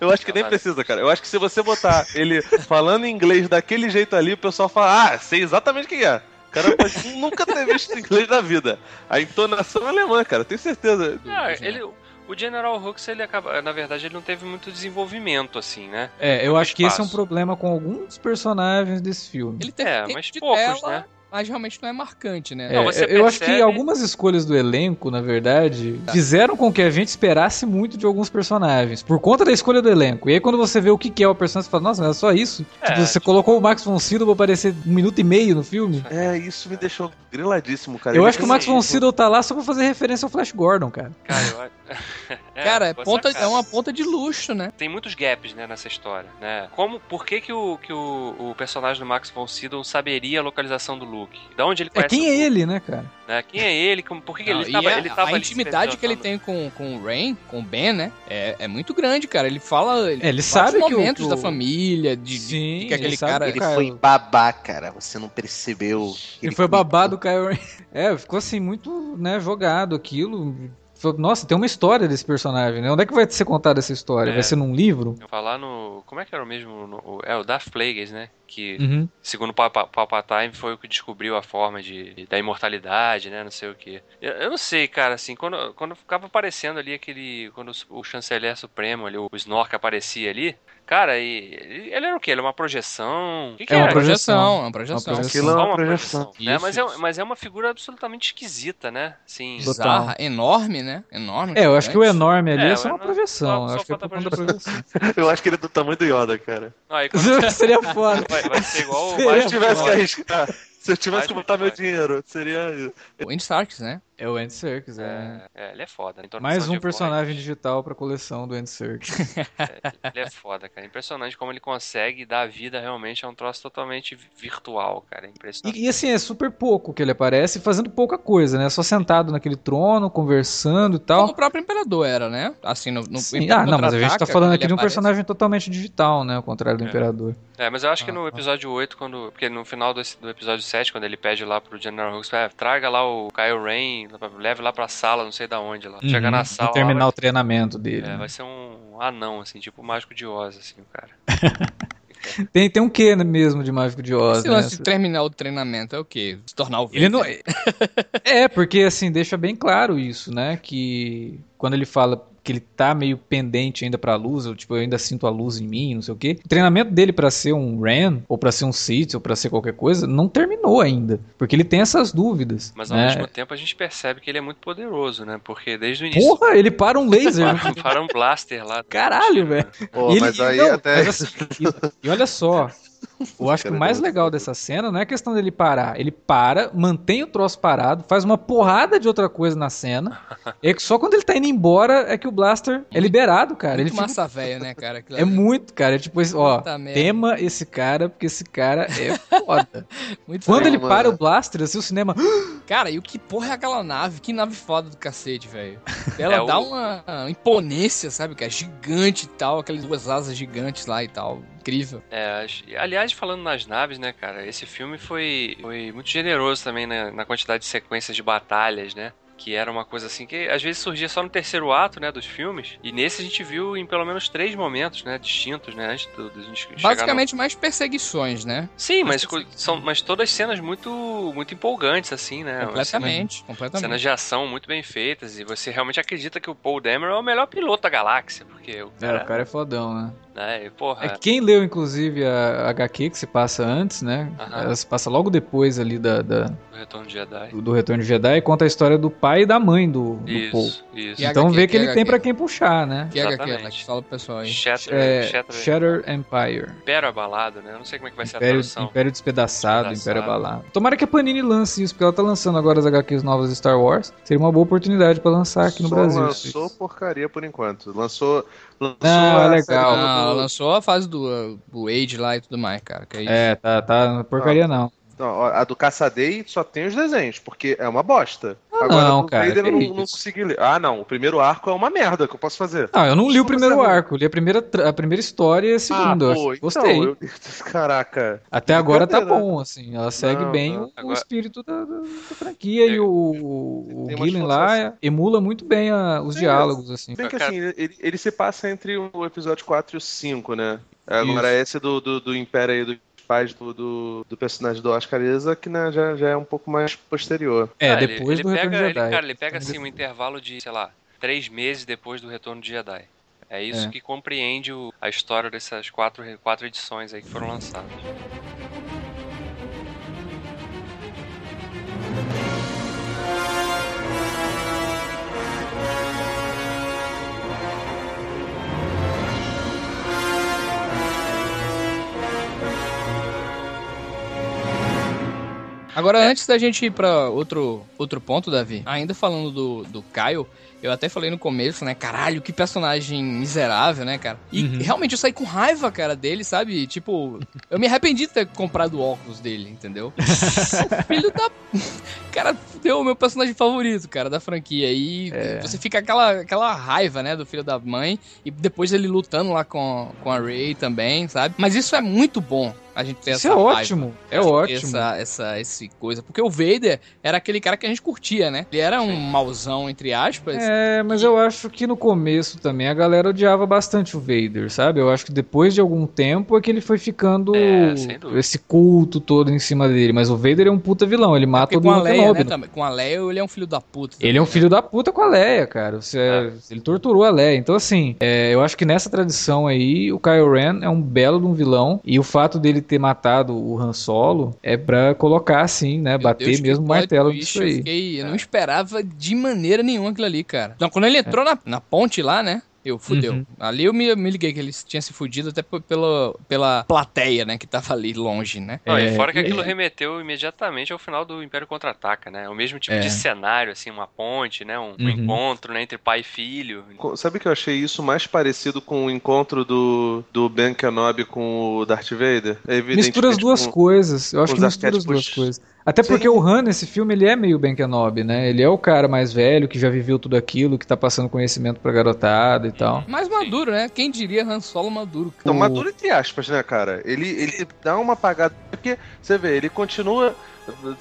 Eu acho que nem precisa, cara. Eu acho que se você botar ele falando inglês daquele jeito ali, o pessoal fala, ah, sei exatamente quem é. O cara pode nunca ter visto inglês na vida. A entonação é alemã, cara, tenho certeza. Ah, ele, o General Hux, ele acaba. Na verdade, ele não teve muito desenvolvimento, assim, né? É, eu acho que esse é um problema com alguns personagens desse filme. Ele teve É, mas poucos, tela, né? Mas realmente não é marcante, né? É, Não, você eu acho que percebe- algumas escolhas do elenco, na verdade, fizeram com que a gente esperasse muito de alguns personagens, por conta da escolha do elenco. E aí quando você vê o que é o personagem, você fala, nossa, mas é só isso? É, Tipo, você tipo- colocou o Max von Sydow pra aparecer um minuto e meio no filme? É, isso me deixou griladíssimo, cara. Eu Ele acho que o Max von Sydow tá lá só pra fazer referência ao Flash Gordon, cara. Cara, eu acho. Cara, é, ponta, é uma ponta de luxo, né? Tem muitos gaps, né, nessa história, né? Como, por que que o, que o, o personagem do Max von Sydow saberia a localização do Luke? Da onde ele É, conhece quem o é ele, né, cara? né? Quem é ele? Como- Por que, que Não, ele e tava, a, ele tava a intimidade que ele tem com, com o Rain, com o Ben, né? É, é muito grande, cara. Ele fala. É, ele vários sabe que o- momentos que da o- família, de, Sim, de que aquele ele sabe cara. Ele Cara, foi babá, cara. Você não percebeu. que Ele foi babado do Kylo Ren. É, ficou assim, muito, né, jogado aquilo. Falou, Nossa, tem uma história desse personagem, né? Onde é que vai ser contada essa história? É. Vai ser num livro? Eu falar no. Como é que era o mesmo? no- é o Darth Plagueis, né? Que, Uhum. segundo o Papa- Palpatine, foi o que descobriu a forma de, da imortalidade, né? Não sei o que. Eu, eu não sei, cara, assim, quando, quando ficava aparecendo ali aquele. Quando o, o chanceler supremo ali, o Snork aparecia ali. Cara, e, ele, era o quê? Ele é uma projeção? O que, que É uma era? projeção. é uma projeção. Uma projeção. Aquilo é uma projeção. né? Mas, é, mas é uma figura absolutamente esquisita, né? Assim, Bizarra, enorme, né? Enorme. É, eu acho que o enorme ali é, É, só uma projeção. só- só acho que é projeção. Eu acho que ele é do tamanho do Yoda, cara. aí quando Seria foda. vai, vai ser igual o Se eu tivesse que arriscar, se eu tivesse Vai, que botar meu dinheiro, seria. O Andy Starks, né? É É o Andy Serkis, é. É, é, ele é foda. Em Mais um personagem Voz, digital pra coleção do Andy Serkis. Ele é foda, cara. Impressionante como ele consegue dar vida realmente a um troço totalmente virtual, cara. É Impressionante. E, e, assim, é super pouco que ele aparece, fazendo pouca coisa, né? Só sentado naquele trono, conversando e Como tal. o próprio Imperador era, né? Assim, no, no Sim, Imperador ah, não, mas a gente tá falando aqui de um aparece. personagem totalmente digital, né? Ao contrário do É. Imperador. É, mas eu acho que Ah, no ah. episódio 8, quando. Porque no final desse- do episódio 7, quando ele pede lá pro General Hux, "Ah, traga lá o Kyle Rain, leve lá pra sala, não sei da onde lá. Chega Uhum, na pra sala. lá, terminar vai- o treinamento dele. É, né? vai ser um anão, assim, tipo o mágico de Oz, assim, o cara. Tem, tem um quê mesmo de Mágico de Oz, Esse né? lance de terminar o treinamento é o quê? Se tornar o Ele não é, porque assim deixa bem claro isso, né? Que quando ele fala que ele tá meio pendente ainda pra luz, eu, tipo, eu ainda sinto a luz em mim, não sei o quê. O treinamento dele pra ser um Ren, ou pra ser um Sith, ou pra ser qualquer coisa, não terminou ainda, porque ele tem essas dúvidas. Mas ao né? mesmo tempo a gente percebe que ele é muito poderoso, né? Porque desde o início. Porra, ele para um laser. Para, para um blaster lá. Caralho, velho. Pô, E ele- mas aí não, até. mas assim, e, e olha só, eu acho que o mais legal dessa cena não é a questão dele parar. Ele para, mantém o troço parado, faz uma porrada de outra coisa na cena. E é que só quando ele tá indo embora é que o Blaster é liberado, cara. Muito Ele fica- massa velha, né, cara? Aquilo É muito, cara. É tipo, ó, Puta merda. tema esse cara, porque esse cara é foda. Muito Quando foda. ele mano. para o Blaster, assim, o cinema. Cara, e o que porra é aquela nave? Que nave foda do cacete, velho. Ela É dá o- uma, uma imponência, sabe, cara? Gigante e tal, aquelas duas asas gigantes lá e tal. Incrível. É, acho- aliás, falando nas naves, né, cara, esse filme foi, foi muito generoso também na, na quantidade de sequências de batalhas, né? Que era uma coisa assim que às vezes surgia só no terceiro ato, né, dos filmes. E nesse a gente viu em pelo menos três momentos, né, distintos, né, antes do, gente chegar no- Basicamente mais perseguições, né? Sim, mas, mas são, mas todas cenas muito, muito empolgantes, assim, né? completamente, Cenas, completamente. cenas de ação muito bem feitas. E você realmente acredita que o Paul Dameron é o melhor piloto da galáxia. Porque o É, cara, o cara é fodão, né? Né, e, porra, É que quem leu, inclusive, a HQ que se passa antes, né? Aham. Ela se passa logo depois ali da, da- o Retorno de Jedi. do, do Retorno de Jedi e conta a história do pai e da mãe do, do Paul. Isso, isso. E a- Então HQ, vê que que ele tem HQ? pra quem puxar, né? Que é HQ, Exatamente. Alex? Fala pro pessoal aí. Shatter, É, Shatter, Shatter Empire. Império Abalado, né? Eu não sei como é que vai ser a Império, tradução. Império Despedaçado, Despedaçado. Império Abalado. Tomara que a Panini lance isso, porque ela tá lançando agora as HQs novas de Star Wars. Seria uma boa oportunidade pra lançar aqui no Só Brasil. lançou porcaria por enquanto. Lançou. Lançou Ah, a legal. série Não, do- ela lançou a fase do, do Age lá e tudo mais, cara. Que é isso. É, tá, tá porcaria não. Não, a do Caçadei só tem os desenhos, porque é uma bosta. Ah, Agora, não, do cara, eu não, isso. não consegui ler. Ah, não. O primeiro arco é uma merda que eu posso fazer. Não, eu não li o primeiro arco, li a primeira, a primeira história e a segunda. ah, pô, acho- Gostei. então, eu... Caraca. Até agora tá bom, assim. Ela segue Não, bem não. o, o Agora- espírito da, da- da franquia e o, o Gillen lá emula muito bem a- os Sim, diálogos, assim. Bem que assim, ele, ele se passa entre o episódio 4 e o 5, né? Agora, esse do, do, do Império aí, dos pais do, do, do personagem do Oscar Isaac, né, já, já é um pouco mais posterior. É, Ah, ele- depois ele, do pega, Retorno de ele, Jedi. Cara, ele pega assim um intervalo de, sei lá, três meses depois do Retorno de Jedi. É isso É. que compreende o- a história dessas quatro, quatro edições aí que foram lançadas. Agora, É. antes da gente ir pra outro, outro ponto, Davi, ainda falando do, do Kyle, eu até falei no começo, né? Caralho, que personagem miserável, né, cara? E Uhum. realmente eu saí com raiva, cara, dele, sabe? Tipo, eu me arrependi de ter comprado o óculos dele, entendeu? Filho da. Cara, fudeu o meu personagem favorito, cara, da franquia. E É. você fica aquela, aquela raiva, né, do filho da mãe. E depois ele lutando lá com, com a Ray também, sabe? Mas isso é muito bom. A gente ter Isso essa é raiva. ótimo, é ótimo. Essa, essa, esse coisa. Porque o Vader era aquele cara que a gente curtia, né? Ele era um mauzão, entre aspas. É, mas eu acho que no começo também a galera odiava bastante o Vader, sabe? Eu acho que depois de algum tempo é que ele foi ficando É, sem dúvida. esse culto todo em cima dele. Mas o Vader é um puta vilão, ele mata Porque o com a Obi-Wan Leia, né, também. Com a Leia, ele é um filho da puta. Ele é um também, filho da puta com a Leia, cara. Você- É. Ele torturou a Leia. Então, assim, é, eu acho que nessa tradição aí, o Kylo Ren é um belo de um vilão. E o fato dele ter matado o Han Solo é pra colocar, assim, né? Meu bater Deus, mesmo o martelo nisso Eu, aí. fiquei- eu É. não esperava de maneira nenhuma aquilo ali, cara. Então, quando ele entrou na, na ponte lá, né? Eu, fudeu. Uhum. Ali eu me, me liguei que ele tinha se fudido até pela, pela plateia, né, que tava ali longe, né? Não, É, e fora que aquilo remeteu imediatamente ao final do Império Contra-Ataca, né? O mesmo tipo É. de cenário, assim, uma ponte, né? Um, um Uhum. encontro né, entre pai e filho. Sabe que eu achei isso mais parecido com o encontro do, do Ben Kenobi com o Darth Vader? É Mistura as duas tipo, coisas. Eu acho com que mistura as duas coisas. Até Sim. porque o Han, nesse filme, ele é meio Ben Kenobi, né? Ele é o cara mais velho, que já viveu tudo aquilo, que tá passando conhecimento pra garotada e tal. Mais maduro, né? Quem diria Han Solo maduro? cara? Então, O- maduro entre aspas, né, cara? Ele, ele dá uma apagada. Porque, você vê, ele continua.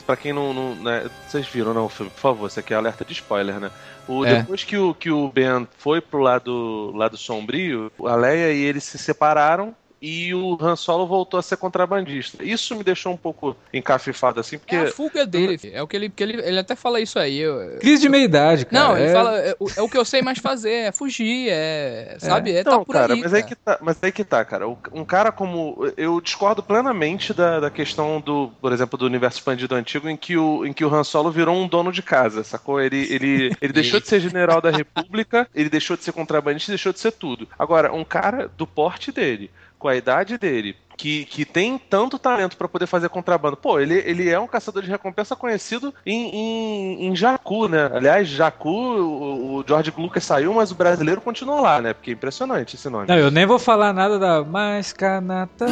Pra quem não. não né, vocês viram, não, o filme, por favor, isso aqui é alerta de spoiler, né? O, É. Depois que o, que o Ben foi pro lado, lado sombrio, a Leia e ele se separaram. E o Han Solo voltou a ser contrabandista. Isso me deixou um pouco encafifado, assim, porque. É a fuga dele, filho. é o que ele, que ele, ele até fala isso aí. eu- Crise de meia-idade, cara. Não, ele É- fala, é, o- é o que eu sei mais fazer, é fugir, é, sabe, é, Então, tá por cara, aí, mas aí cara. que tá, mas aí que tá, cara. O- Um cara como eu discordo plenamente da, da questão do, por exemplo, do universo expandido antigo em que o em que o Han Solo virou um dono de casa, sacou? Ele ele, ele deixou de ser general da República, ele deixou de ser contrabandista, deixou de ser tudo. Agora, um cara do porte dele, com a idade dele, que, que tem tanto talento pra poder fazer contrabando. Pô, ele, ele é um caçador de recompensa conhecido em, em, em Jakku, né? Aliás, Jakku, o, o George Lucas saiu, mas o brasileiro continuou lá, né? Porque é impressionante esse nome. Não, eu nem vou falar nada da mais canata.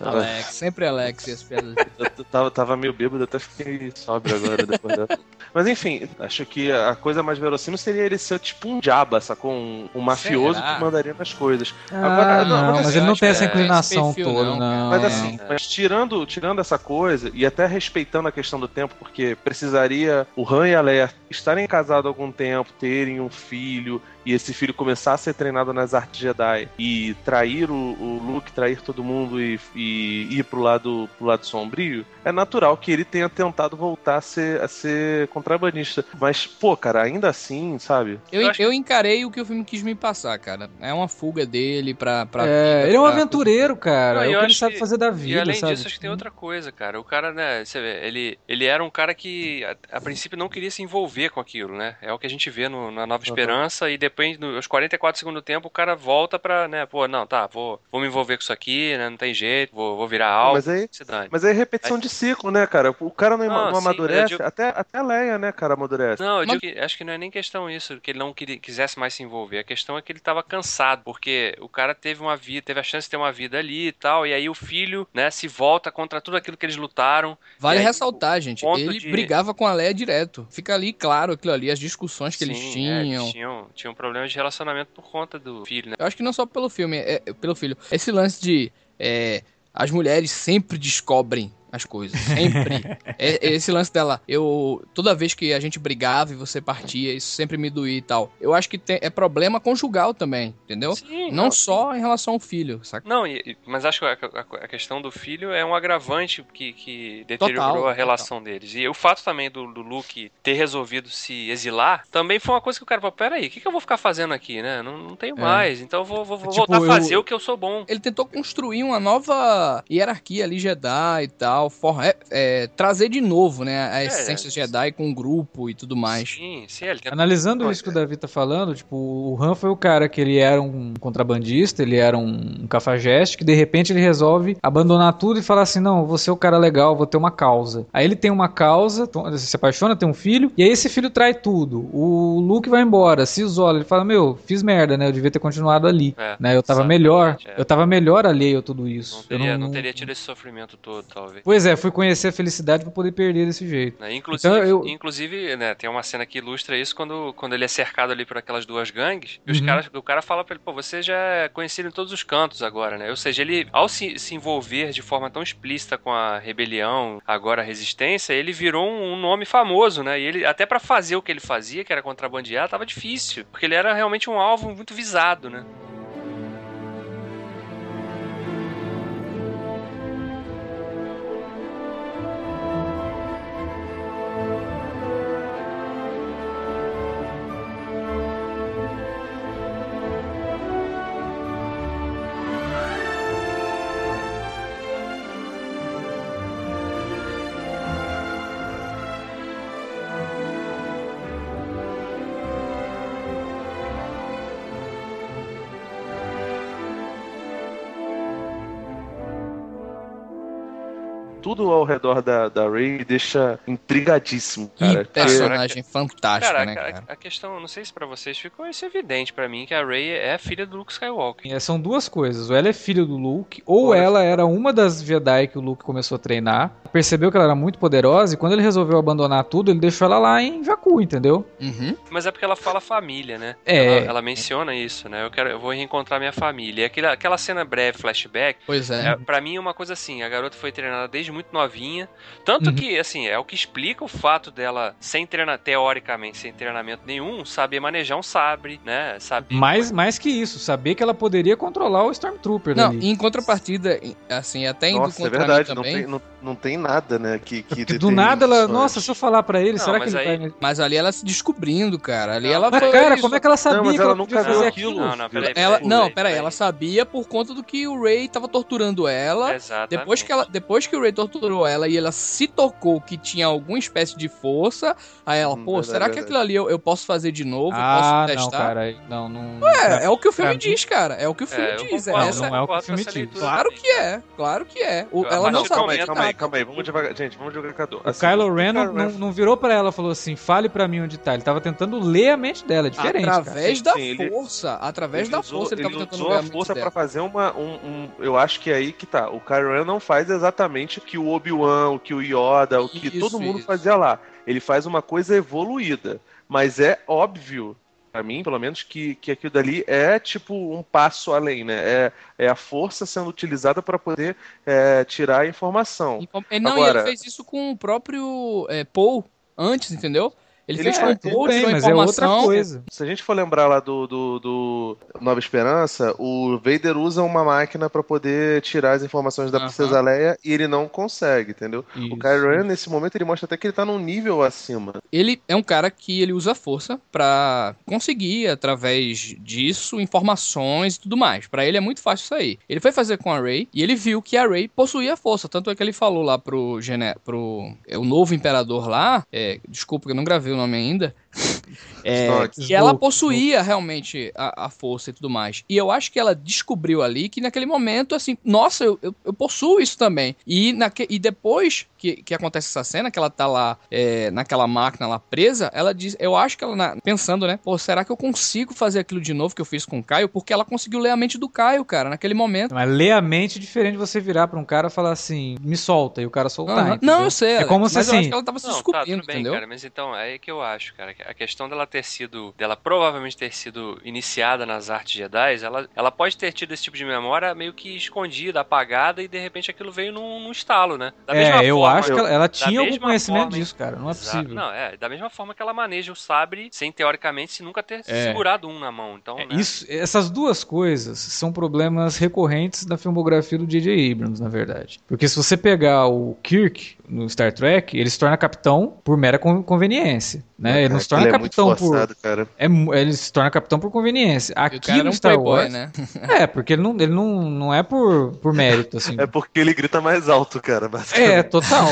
Alex, sempre Alex e as piadas. Eu tava, tava meio bêbado, até fiquei sóbrio agora depois dessa. Mas enfim, acho que a coisa mais verossímil seria ele ser tipo um diaba, sacou? Um, um mafioso Será? que mandaria nas coisas. Ah, Agora, não, não, mas, mas ele não tem essa é inclinação perfil, toda, não, não. Mas É. assim, mas tirando, tirando essa coisa, e até respeitando a questão do tempo, porque precisaria o Han e a Leia estarem casados há algum tempo, terem um filho, e esse filho começar a ser treinado nas artes Jedi e trair o, o Luke, trair todo mundo e, e ir pro lado, pro lado sombrio, é natural que ele tenha tentado voltar a ser, a ser contrabandista. Mas, pô, cara, ainda assim, sabe? Eu, Eu acho- eu encarei o que o filme quis me passar, cara. É uma fuga dele pra. pra É, vida, ele é um pra- aventureiro, cara. Não, é o eu que ele sabe que- fazer da E vida, além sabe? disso, acho que tem outra coisa, cara. O cara, né, você vê, ele, ele era um cara que a, a princípio não queria se envolver com aquilo, né? É o que a gente vê no- na Nova Esperança e depois, no- aos 44 do segundo tempo, o cara volta pra, né, pô, não, tá, vou, vou me envolver com isso aqui, né, não tem jeito, vou, vou virar algo, Mas aí, se dane. mas aí é repetição de ciclo, né, cara? O cara não, Não, não sim, amadurece, digo- até, até a Leia, né, cara, amadurece. Não, eu Mas- digo que, acho que não é nem questão isso, que ele não queria- quisesse mais se envolver. A questão é que ele tava cansado, porque o cara teve uma vida, teve a chance de ter uma vida ali e tal, e aí o filho, né, se volta contra tudo aquilo que eles lutaram. Vale aí, ressaltar, gente. Ele de- brigava com a Leia direto. Fica ali claro aquilo ali, as discussões que eles Sim, é, tinham. eles tinham. Tinham problemas de relacionamento por conta do filho, né? Eu acho que não só pelo filme, é, pelo filho. Esse lance de é, as mulheres sempre descobrem as coisas, sempre. é, é esse lance dela, eu toda vez que a gente brigava e você partia, isso sempre me doía e tal. Eu acho que tem- é problema conjugal também, entendeu? Sim, Não só em relação ao filho, saca? Não, e- mas acho que a, a- a questão do filho é um agravante que, que deteriorou Total, a relação deles. E o fato também do, do Luke ter resolvido se exilar também foi uma coisa que o cara falou: peraí, o que, que eu vou ficar fazendo aqui, né? Não, não tenho É. mais, então eu vou, vou- vou Tipo, voltar a fazer eu- o que eu sou bom. Ele tentou construir uma nova hierarquia ali Jedi e tal, for- é, é, trazer de novo, né, a essência Jedi com o grupo e tudo mais. Sim, sim, ele tenta Analisando Não, isso que o Davi tá falando, tipo, o Han foi o cara que ele era um contrabandista, ele era um cafajeste, que de repente ele resolve abandonar tudo e falar assim, não, vou ser o cara legal, vou ter uma causa. Aí ele tem uma causa, to- se apaixona, tem um filho, e aí esse filho trai tudo. O Luke vai embora, se isola, ele fala, meu, fiz merda, né, eu devia ter continuado ali. É, né, eu tava melhor, é. eu tava melhor alheio a tudo isso. Não Eu teria, não teria tido esse sofrimento todo, talvez. Pois é, fui conhecer a felicidade pra poder perder desse jeito. Né? Inclusive, Então, eu- inclusive né, tem uma cena que ilustra isso quando, quando ele é cercado ali por aquelas duas gangues. E os Uhum. caras, o cara fala pra ele, pô, você já é conhecido em todos os cantos agora, né? Ou seja, ele, ao se, se envolver de forma tão explícita com a rebelião, agora a resistência, ele virou um, um nome famoso, né? E ele, até pra fazer o que ele fazia, que era contrabandear, tava difícil. Porque ele era realmente um alvo muito visado, né? Tudo ao redor da, da me deixa intrigadíssimo, Que cara. Porque- personagem fantástico, Cara, né, a- cara? a, a questão, não sei se pra vocês ficou isso evidente pra mim, que a Rey é a filha do Luke Skywalker. É, São duas coisas. Ou ela é filha do Luke, ou Olha. ela era uma das Jedi que o Luke começou a treinar. Percebeu que ela era muito poderosa e quando ele resolveu abandonar tudo, ele deixou ela lá em Jakku, entendeu? Uhum. Mas é porque ela fala família, né? É. Ela, ela menciona isso, né? Eu quero, eu vou reencontrar minha família. E aquela, aquela cena breve, flashback, Pois é. É, pra mim é uma coisa assim, a garota foi treinada desde muito novinha, tanto Uhum. que, assim, é o que explica o fato dela, sem treinar, teoricamente, sem treinamento nenhum, saber manejar um sabre, né, saber... Mais, mais que isso, saber que ela poderia controlar o Stormtrooper Não, dali. em contrapartida, assim, até indo Nossa, é contra verdade, mim não também, tem, não, não tem nada, né? Que, que Porque do nada ela. isso Nossa, antes. se eu falar pra ele, Não, será que mas ele aí- vai. mas ali ela se descobrindo, cara. Ali Não, ela Mas, foi... cara, como é que ela sabia Não, mas que ela ela nunca fazer aquilo. aquilo? Não, não, peraí, Ela, peraí, não, peraí. ela sabia por conta do que o Ray tava torturando ela. Exatamente. Depois que, ela, depois que o Ray torturou ela e ela se tocou que tinha alguma espécie de força, aí ela, Hum, pô, verdade, será que verdade. aquilo ali eu, eu posso fazer de novo? Ah, posso não, testar? cara. Não, não. É, é o que o filme diz, cara. É o que o filme É, diz. É concordo, essa- não é o que o filme diz. Claro que é, claro que é. O- ela mas não sabe Calma aí, calma aí, calma aí. Vamos devagar. Gente, vamos devagar. O Kylo Ren não, não, não virou pra ela e falou assim: fale pra mim onde tá. Ele tava tentando ler a mente dela. É diferente. cara. Através Sim, da sim, ele- força. Através da força ele tava tentando usou a mente força dela. pra fazer uma. Um, um- eu acho que é aí que tá. O Kylo Ren não faz exatamente o que o Obi-Wan, o que o Yoda, o que Isso, todo mundo isso. fazia lá. Ele faz uma coisa evoluída. Mas é óbvio, pra mim, pelo menos, que, que aquilo dali é tipo um passo além, né? É, é a força sendo utilizada para poder é, tirar a informação. Não, Agora- e ele fez isso com o próprio é, Paul antes, entendeu? Ele, Ele fez faz- com o Paul, Tudo bem, tirou mas é outra coisa. Se a gente for lembrar lá do, do, do Nova Esperança, o Vader usa uma máquina pra poder tirar as informações da. Princesa Leia e ele não consegue, entendeu? O Isso. Kylo Ren, nesse momento, ele mostra até que ele tá num nível acima. Ele é um cara que ele usa a força pra conseguir, através disso, informações e tudo mais. Pra ele é muito fácil isso aí. Ele foi fazer com a Rey e ele viu que a Rey possuía força. Tanto é que ele falou lá pro, gene... pro é, o novo imperador lá, é, desculpa que eu não gravei o nome ainda, é, que ela possuía realmente a, a força e tudo mais. E eu acho que ela descobriu ali que naquele momento, assim, nossa, eu, eu, eu possuo isso também. E, naque, e depois que, que acontece essa cena, que ela tá lá é, naquela máquina lá presa, ela diz, eu acho que ela, na- pensando, né, pô, será que eu consigo fazer aquilo de novo que eu fiz com o Caio? Porque ela conseguiu ler a mente do Caio, cara, naquele momento. Mas ler a mente é diferente de você virar pra um cara e falar assim: me solta, e o cara soltar. Entendeu? Não, eu sei, É como se assim- acho que ela tava se Não, tá, descobrindo, tudo bem, entendeu? cara, mas então, é aí que eu acho, cara, que a questão dela ter sido, dela provavelmente ter sido iniciada nas artes Jedi, ela, ela pode ter tido esse tipo de memória meio que escondida, apagada, e de repente aquilo veio num, num estalo, né? Da É, eu forma- acho que ela, ela tinha algum conhecimento forma, disso, cara. Não é Exato. possível. Não, é, da mesma forma que ela maneja o sabre sem, teoricamente, se nunca ter É. segurado um na mão. Então, É, né? Isso, essas duas coisas são problemas recorrentes da filmografia do J.J. Abrams, na verdade. Porque se você pegar o Kirk no Star Trek, ele se torna capitão por mera con- conveniência. Né? Ele não se torna Ele é muito capitão por. forçado, cara. É, ele se torna capitão por conveniência. E o Aqui no um Star playboy, Wars. né? É, porque ele não, ele não, não é por, por mérito, assim. É porque ele grita mais alto, cara, basicamente. É, total.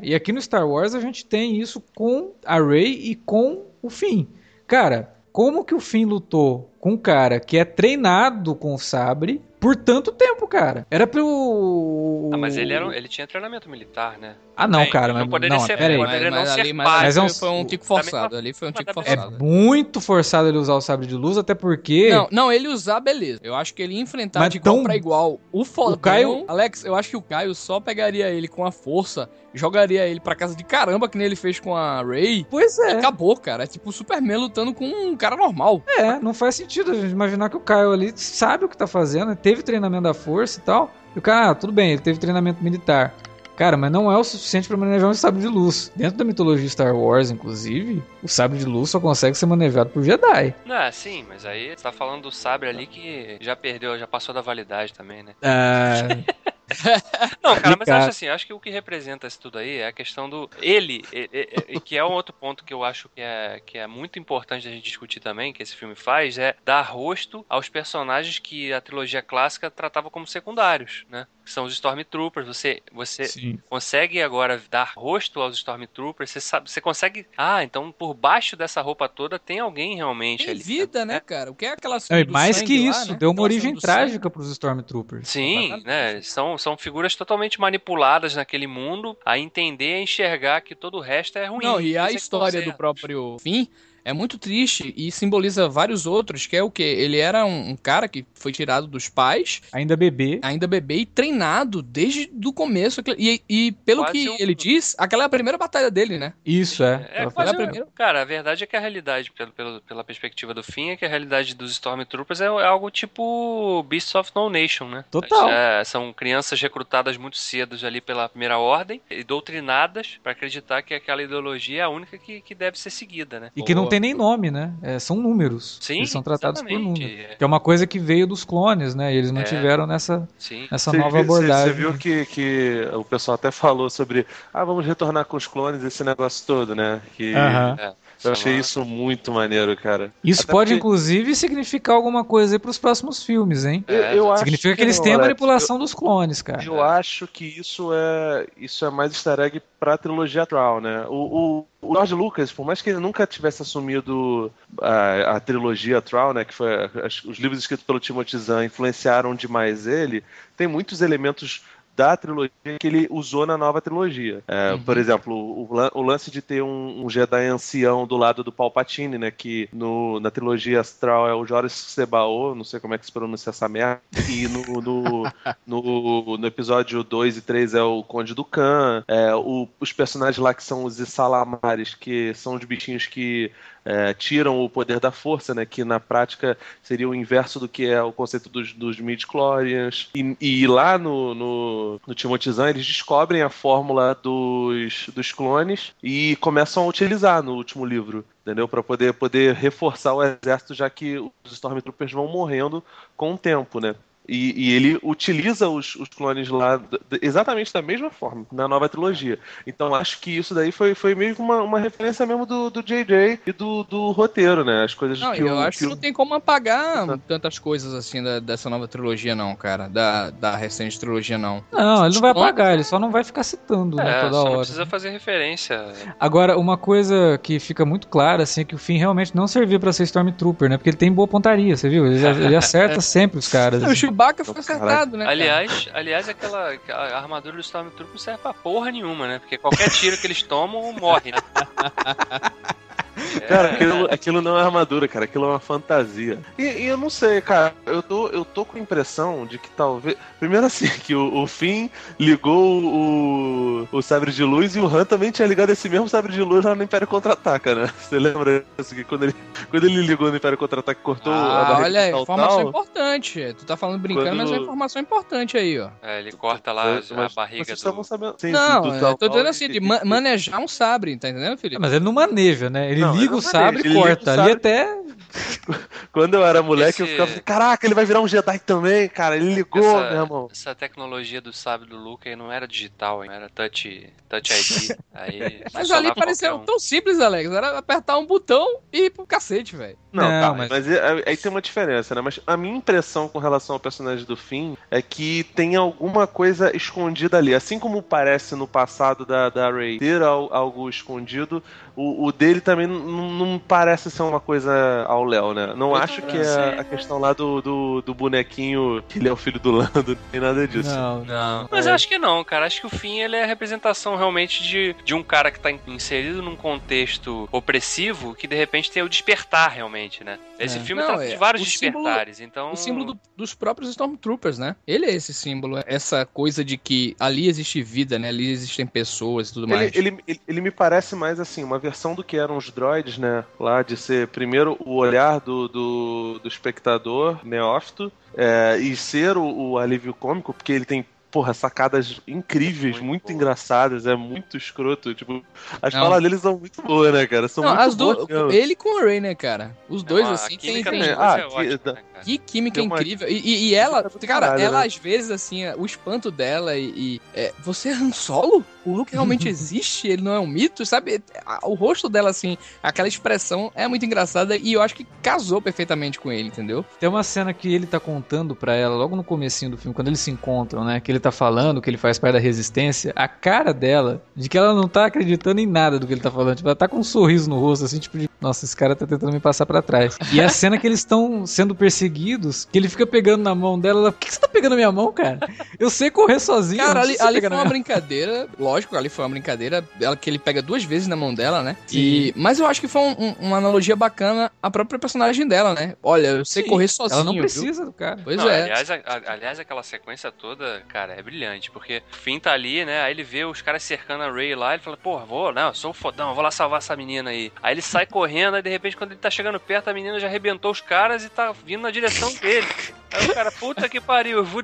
e aqui no Star Wars a gente tem isso com a Rey e com o Finn. Cara, como que o Finn lutou com um cara que é treinado com o sabre por tanto tempo, cara? Era pro. Ah, mas ele, era, um- ele tinha treinamento militar, né? Ah, não, Bem, cara, não mas poderia não, ser- pera aí. mas- Poderia não ser ali, mas, Mas é um- foi, um tico forçado. Ali foi um mas tico da É forçado. muito forçado ele usar o sabre de luz, até porque. Não, não, ele usar, beleza. Eu acho que ele ia enfrentar Mas de igual tão- pra igual o fodão. O Caio- Alex, eu acho que o Caio só pegaria ele com a força, jogaria ele pra casa de caramba, que nem ele fez com a Ray. Pois E é. acabou, cara. É tipo o Superman lutando com um cara normal. É, não faz sentido a gente imaginar que o Caio ali sabe o que tá fazendo, teve treinamento da força e tal. E o cara, ah, tudo bem, ele teve treinamento militar. Cara, mas não é o suficiente pra manejar um sabre de luz. Dentro da mitologia Star Wars, inclusive, o sabre de luz só consegue ser manejado por Jedi. Não, sim, mas aí você tá falando do sabre ali que já perdeu, já passou da validade também, né? Ah, Não, cara, mas eu acho assim, acho que o que representa isso tudo aí é a questão do. Ele, e- e- e- que é um outro ponto que eu acho que é, que é muito importante a gente discutir também, que esse filme faz, é dar rosto aos personagens que a trilogia clássica tratava como secundários, né? Que são os Stormtroopers. Você, você Sim. consegue agora dar rosto aos Stormtroopers. Você sabe, você consegue. Ah, então por baixo dessa roupa toda tem alguém realmente Tem ali. vida, né, cara? O que é aquela É, mais que lá, isso, né? deu uma Aquela origem trágica pros Stormtroopers. Sim, né? São, são figuras totalmente manipuladas naquele mundo a entender e enxergar que todo o resto é ruim. Não, e a é história do próprio Finn é muito triste e simboliza vários outros, que é o quê? Ele era um, um cara que foi tirado dos pais, Ainda bebê. ainda bebê, e treinado desde o começo. E, e pelo Quase que um- ele diz, aquela é a primeira batalha dele, né? Isso, é. É, quase a primeira- Cara, a verdade é que a realidade, pelo, pelo- pela perspectiva do fim, é que a realidade dos Stormtroopers é, é algo tipo Beasts of No Nation, né? Total. É, são crianças recrutadas muito cedo ali pela primeira ordem e doutrinadas pra acreditar que aquela ideologia é a única que, que deve ser seguida, né? E que não. Tem nem nome, né? É, são números. Sim, Eles são tratados por exatamente. números. É, Que é uma coisa que veio dos clones, né? E eles mantiveram nessa, sim. nessa Você nova abordagem. Você viu que, que o pessoal até falou sobre. Ah, vamos retornar com os clones, esse negócio todo, né? Que Aham. É, eu achei isso muito maneiro, cara. Isso Até pode, porque- inclusive, significar alguma coisa aí pros próximos filmes, hein? Eu, É, eu acho Significa que eles não, têm a manipulação dos clones, cara. Eu acho que isso é isso é mais easter egg pra trilogia atual, né? O, o, o George Lucas, por mais que ele nunca tivesse assumido a, a trilogia atual, né? Que foi as- os livros escritos pelo Timothy Zahn influenciaram demais ele. Tem muitos elementos da trilogia que ele usou na nova trilogia. É, Por exemplo, o, o lance de ter um, um Jedi ancião do lado do Palpatine, né? Que no, na trilogia astral é o Joris Sebao, não sei como é que se pronuncia essa merda. E no, no, no, no episódio 2 e 3 é o Conde do Khan. É, o- os personagens lá que são os Isalamares, que são os bichinhos que é, tiram o poder da força, né? Que na prática seria o inverso do que é o conceito dos, dos midi-chlorians. E, e lá no, no, no Timothy Zahn, eles descobrem a fórmula dos, dos clones e começam a utilizar no último livro. Entendeu? Para poder, poder reforçar o exército, já que os Stormtroopers vão morrendo com o tempo, né? E, e ele utiliza os, os clones lá exatamente da mesma forma na nova trilogia. Então acho que isso daí foi, foi meio que uma, uma referência mesmo do, do JJ e do, do roteiro, né? As coisas Não, que eu o- acho que não tem como apagar tantas coisas assim da- dessa nova trilogia, não, cara. Da, da recente trilogia, não. Não, ele não vai apagar, ele só não vai ficar citando né, É, toda só não hora. precisa fazer referência. Agora, uma coisa que fica muito clara, assim, é que o Finn realmente não servia pra ser Stormtrooper, né? Porque ele tem boa pontaria, você viu? Ele, ele acerta sempre os caras. Assim. Chewbacca fica Caralho. acertado, né? cara? Aliás, aliás aquela a armadura do Stormtrooper não serve pra porra nenhuma, né? Porque qualquer tiro que eles tomam, morre, né? Cara, aquilo, aquilo não é armadura, cara, aquilo é uma fantasia. E, e eu não sei, cara, eu tô, eu tô com a impressão de que talvez. Primeiro assim, que o, o Finn ligou o, o sabre de luz e o Han também tinha ligado esse mesmo sabre de luz lá no Império Contra-Ataca, né? Você lembra isso? Que quando ele, quando ele ligou no Império Contra-Ataca, cortou a Ah, barriga olha Tal informação Tal? importante. Tu tá falando brincando, Quando- mas é uma informação importante aí, ó. É, ele corta lá Mas- a barriga vocês do. estavam sabendo. Sim, não, do- do eu Tal tô dizendo assim, de ma- manejar um sabre, tá entendendo, É, Felipe? mas ele não maneja, né? Ele Não, liga ele o não sabre e liga corta. Ali sabre- até. Quando eu era moleque, eu Esse- ficava assim, caraca, ele vai virar um Jedi também, cara. Ele ligou, Essa- meu irmão. Essa tecnologia do sábio do Luke aí não era digital, hein? era touch, touch ID. Aí Mas ali pareceu um. tão simples, Alex. Era apertar um botão e ir pro cacete, velho. Não, Não, tá, mas- mas, aí- aí tem uma diferença, né? Mas a minha impressão com relação ao personagem do Finn é que tem alguma coisa escondida ali. Assim como parece no passado da, da Rey ter al- algo escondido, o, o dele também não parece ser uma coisa ao Léo, né? Não Eu acho que é a questão lá do, do, do bonequinho que ele é o filho do Lando, nem nada disso. Não, Não, mas eu acho que não, cara. Acho que o fim ele é a representação realmente de, de um cara que tá inserido num contexto opressivo que de repente tem o despertar realmente, né? Esse É. filme Não, trata é, de vários o símbolo- despertares, então. O símbolo do- dos próprios Stormtroopers, né? Ele é esse símbolo, é essa coisa de que ali existe vida, né? Ali existem pessoas e tudo Ele, mais. ele, ele, ele me parece mais assim, uma versão do que eram os droids, né? Lá de ser primeiro o olhar do, do, do espectador neófito é, e ser o, o alívio cômico, porque ele tem. Porra, sacadas incríveis, Muito muito, engraçadas, é muito escroto. Tipo, as Não. falas deles são muito boas, né, cara? São Não, muito as boas mesmo. Ele com a Rey, né, cara? Os dois, Não, assim, tem, tem- ah, é que- ótima, da- né? Que química uma- incrível. E, e- e ela, cara, caralho, ela né? às vezes, assim, o espanto dela e. e, é, você é Han Solo? o Luke realmente existe, ele não é um mito, sabe? O rosto dela, assim, aquela expressão é muito engraçada e eu acho que casou perfeitamente com ele, entendeu? Tem uma cena que ele tá contando pra ela, logo no comecinho do filme, quando eles se encontram, né? Que ele tá falando que ele faz parte da resistência. A cara dela, de que ela não tá acreditando em nada do que ele tá falando. Tipo, ela tá com um sorriso no rosto, assim, tipo de... Nossa, esse cara tá tentando me passar pra trás. E a cena que eles estão sendo perseguidos, que ele fica pegando na mão dela, ela... Por que você tá pegando na minha mão, cara? Eu sei correr sozinho. Cara, ali, ali foi uma brincadeira, lógico, ali foi uma brincadeira, ela, que ele pega duas vezes na mão dela, né? E, mas eu acho que foi um- um- uma analogia bacana à própria personagem dela, né? Olha, eu sei Sim, correr sozinho. Ela não viu? precisa do cara. Pois Não, é. aliás, a- a- aliás, aquela sequência toda, cara, é brilhante, porque o Finn tá ali, né? Aí ele vê os caras cercando a Ray lá, ele fala, porra, vou, não, eu sou um fodão, eu vou lá salvar essa menina aí. Aí ele sai correndo, aí de repente, quando ele tá chegando perto, a menina já arrebentou os caras e tá vindo na direção dele. Aí o cara, puta que pariu, eu vou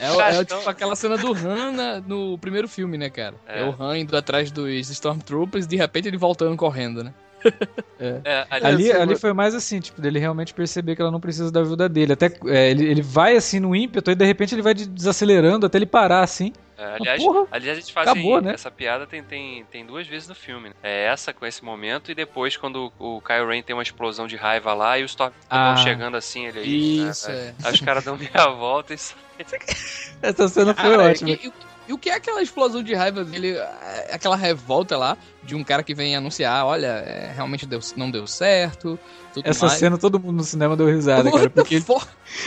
É, o- é tipo aquela cena do Han na- no primeiro filme, né, cara? É. É. o Han indo atrás dos Stormtroopers e de repente ele voltando correndo, né? É, aliás, Ali, assim, ali mas- foi mais assim, tipo, dele realmente perceber que ela não precisa da ajuda dele. Até é, ele, ele vai assim no ímpeto e de repente ele vai de- desacelerando até ele parar assim. É, aliás, porra, aliás, a gente faz acabou, né? essa piada tem, tem, tem duas vezes no filme. Né? É essa com esse momento e depois quando o, Kylo Ren tem uma explosão de raiva lá e os Stormtroopers Ah. estão chegando assim, ele aí. né? Isso, é. Aí os caras dão meia volta e. Essa cena foi Cara, ótima. E, e- e o que é aquela explosão de raiva dele, é, aquela revolta lá de um cara que vem anunciar, olha, é, realmente deu, não deu certo, tudo Essa mais. cena todo mundo no cinema deu risada, cara, What the porque ele,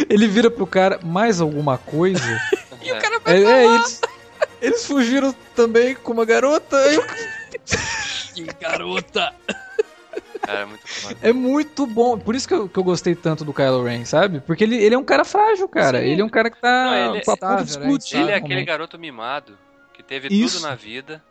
ele vira pro cara mais alguma coisa. E o cara é, vai é, eles, eles fugiram também com uma garota. eu- que garota. Cara, é muito foda. É muito bom. Por isso que eu, que eu gostei tanto do Kylo Ren, sabe? Porque ele, ele é um cara frágil, cara. Sim. Ele é um cara que tá Não, ele- né? Ele é aquele momento. garoto mimado que teve Isso. tudo na vida,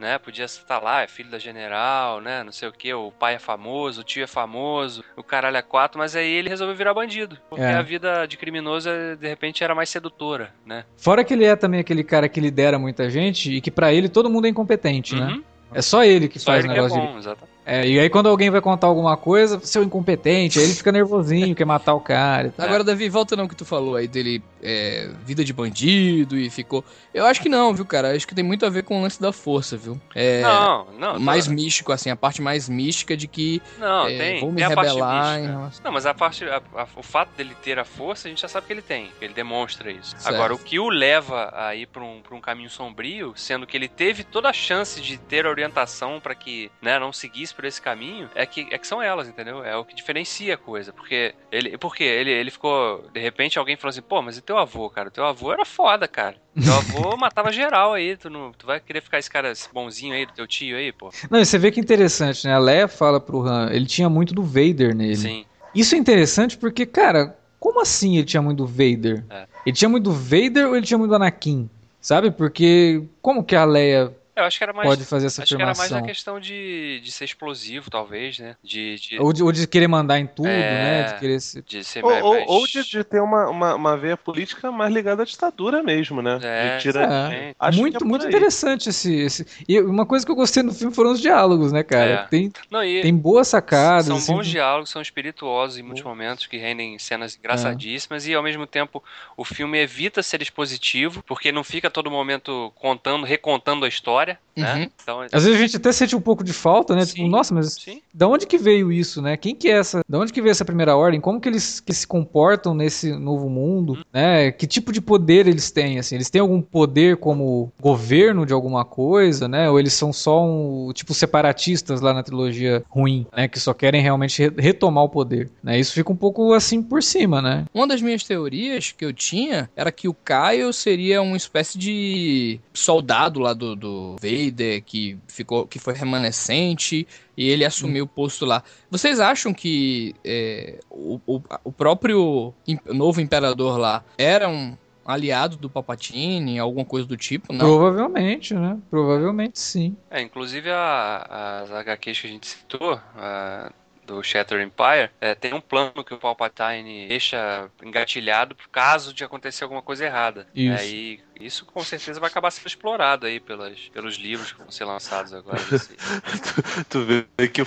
né? Podia estar lá, é filho da general, né? Não sei o que, o pai é famoso, o tio é famoso, o caralho é quatro, mas aí ele resolveu virar bandido. Porque É. a vida de criminoso, de repente, era mais sedutora, né? Fora que ele é também aquele cara que lidera muita gente e que pra ele todo mundo é incompetente, né? Uhum. É só ele que Só faz ele o que é negócio de bom, exatamente. É, e aí quando alguém vai contar alguma coisa, seu incompetente, aí ele fica nervosinho, quer matar o cara e tal. Agora, Davi, volta não que tu falou aí dele, é, vida de bandido e ficou... Eu acho que não, viu, cara? Acho que tem muito a ver com o lance da força, viu? É... Não, não. mais tá- místico, assim, a parte mais mística de que Não, é, tem. vou me tem a parte rebelar relação- Não, mas a parte, a- a- o fato dele ter a força, a gente já sabe que ele tem, que ele demonstra isso. Certo. Agora, o que o leva a ir pra um, pra um caminho sombrio, sendo que ele teve toda a chance de ter a orientação pra que né, não seguisse por esse caminho, é que, é que são elas, entendeu? É o que diferencia a coisa. Porque ele, porque ele, ele ficou. De repente alguém falou assim: pô, mas e teu avô, cara? Teu avô era foda, cara. Teu avô matava geral aí. Tu, não, tu vai querer ficar esse cara esse bonzinho aí, do teu tio aí, pô? Não, e você vê que interessante, né? A Leia fala pro Han, ele tinha muito do Vader nele. Sim. Isso é interessante porque, cara, como assim ele tinha muito do Vader? É. Ele tinha muito do Vader ou ele tinha muito do Anakin? Sabe? Porque como que a Leia Eu acho que era mais. pode fazer essa Acho que era mais afirmação? na questão de, de ser explosivo, talvez, né? De, de, Ou de, ou de querer mandar em tudo, É. né? De querer se... de ser Ou, mais. ou, ou de, de ter uma, uma, uma veia política mais ligada à ditadura mesmo, né? É, de tira... É. Acho muito, que é muito interessante esse, esse. E uma coisa que eu gostei no filme foram os diálogos, né, cara? É. Tem, Não, e tem boas sacadas. são assim, bons diálogos, são espirituosos em muitos momentos, que rendem cenas É. engraçadíssimas, e ao mesmo tempo o filme evita ser expositivo, porque não fica a todo momento contando, recontando a história, história né? Uhum. Então, Às vezes a gente até sente um pouco de falta, né? Tipo, Sim. nossa, mas sim. da onde que veio isso, né? Quem que é essa? Da onde que veio essa primeira ordem? Como que eles que se comportam nesse novo mundo, né? Que tipo de poder eles têm, assim? Eles têm algum poder como governo de alguma coisa, né? Ou eles são só um tipo separatistas lá na trilogia ruim, né? Que só querem realmente re- retomar o poder, né? Isso fica um pouco assim por cima, né? Uma das minhas teorias que eu tinha era que o Kyle seria uma espécie de soldado lá do, do Vader que ficou, que foi remanescente e ele assumiu o posto lá. Vocês acham que é, o, o, o próprio novo imperador lá era um aliado do Palpatine, alguma coisa do tipo? Não. Provavelmente, né? Provavelmente sim. É, inclusive a- as HQs que a gente citou, a- do Shatter Empire, é, tem um plano que o Palpatine deixa engatilhado caso de acontecer alguma coisa errada. Isso. Aí Isso com certeza vai acabar sendo explorado aí pelas, pelos livros que vão ser lançados agora. tu, tu vê que o,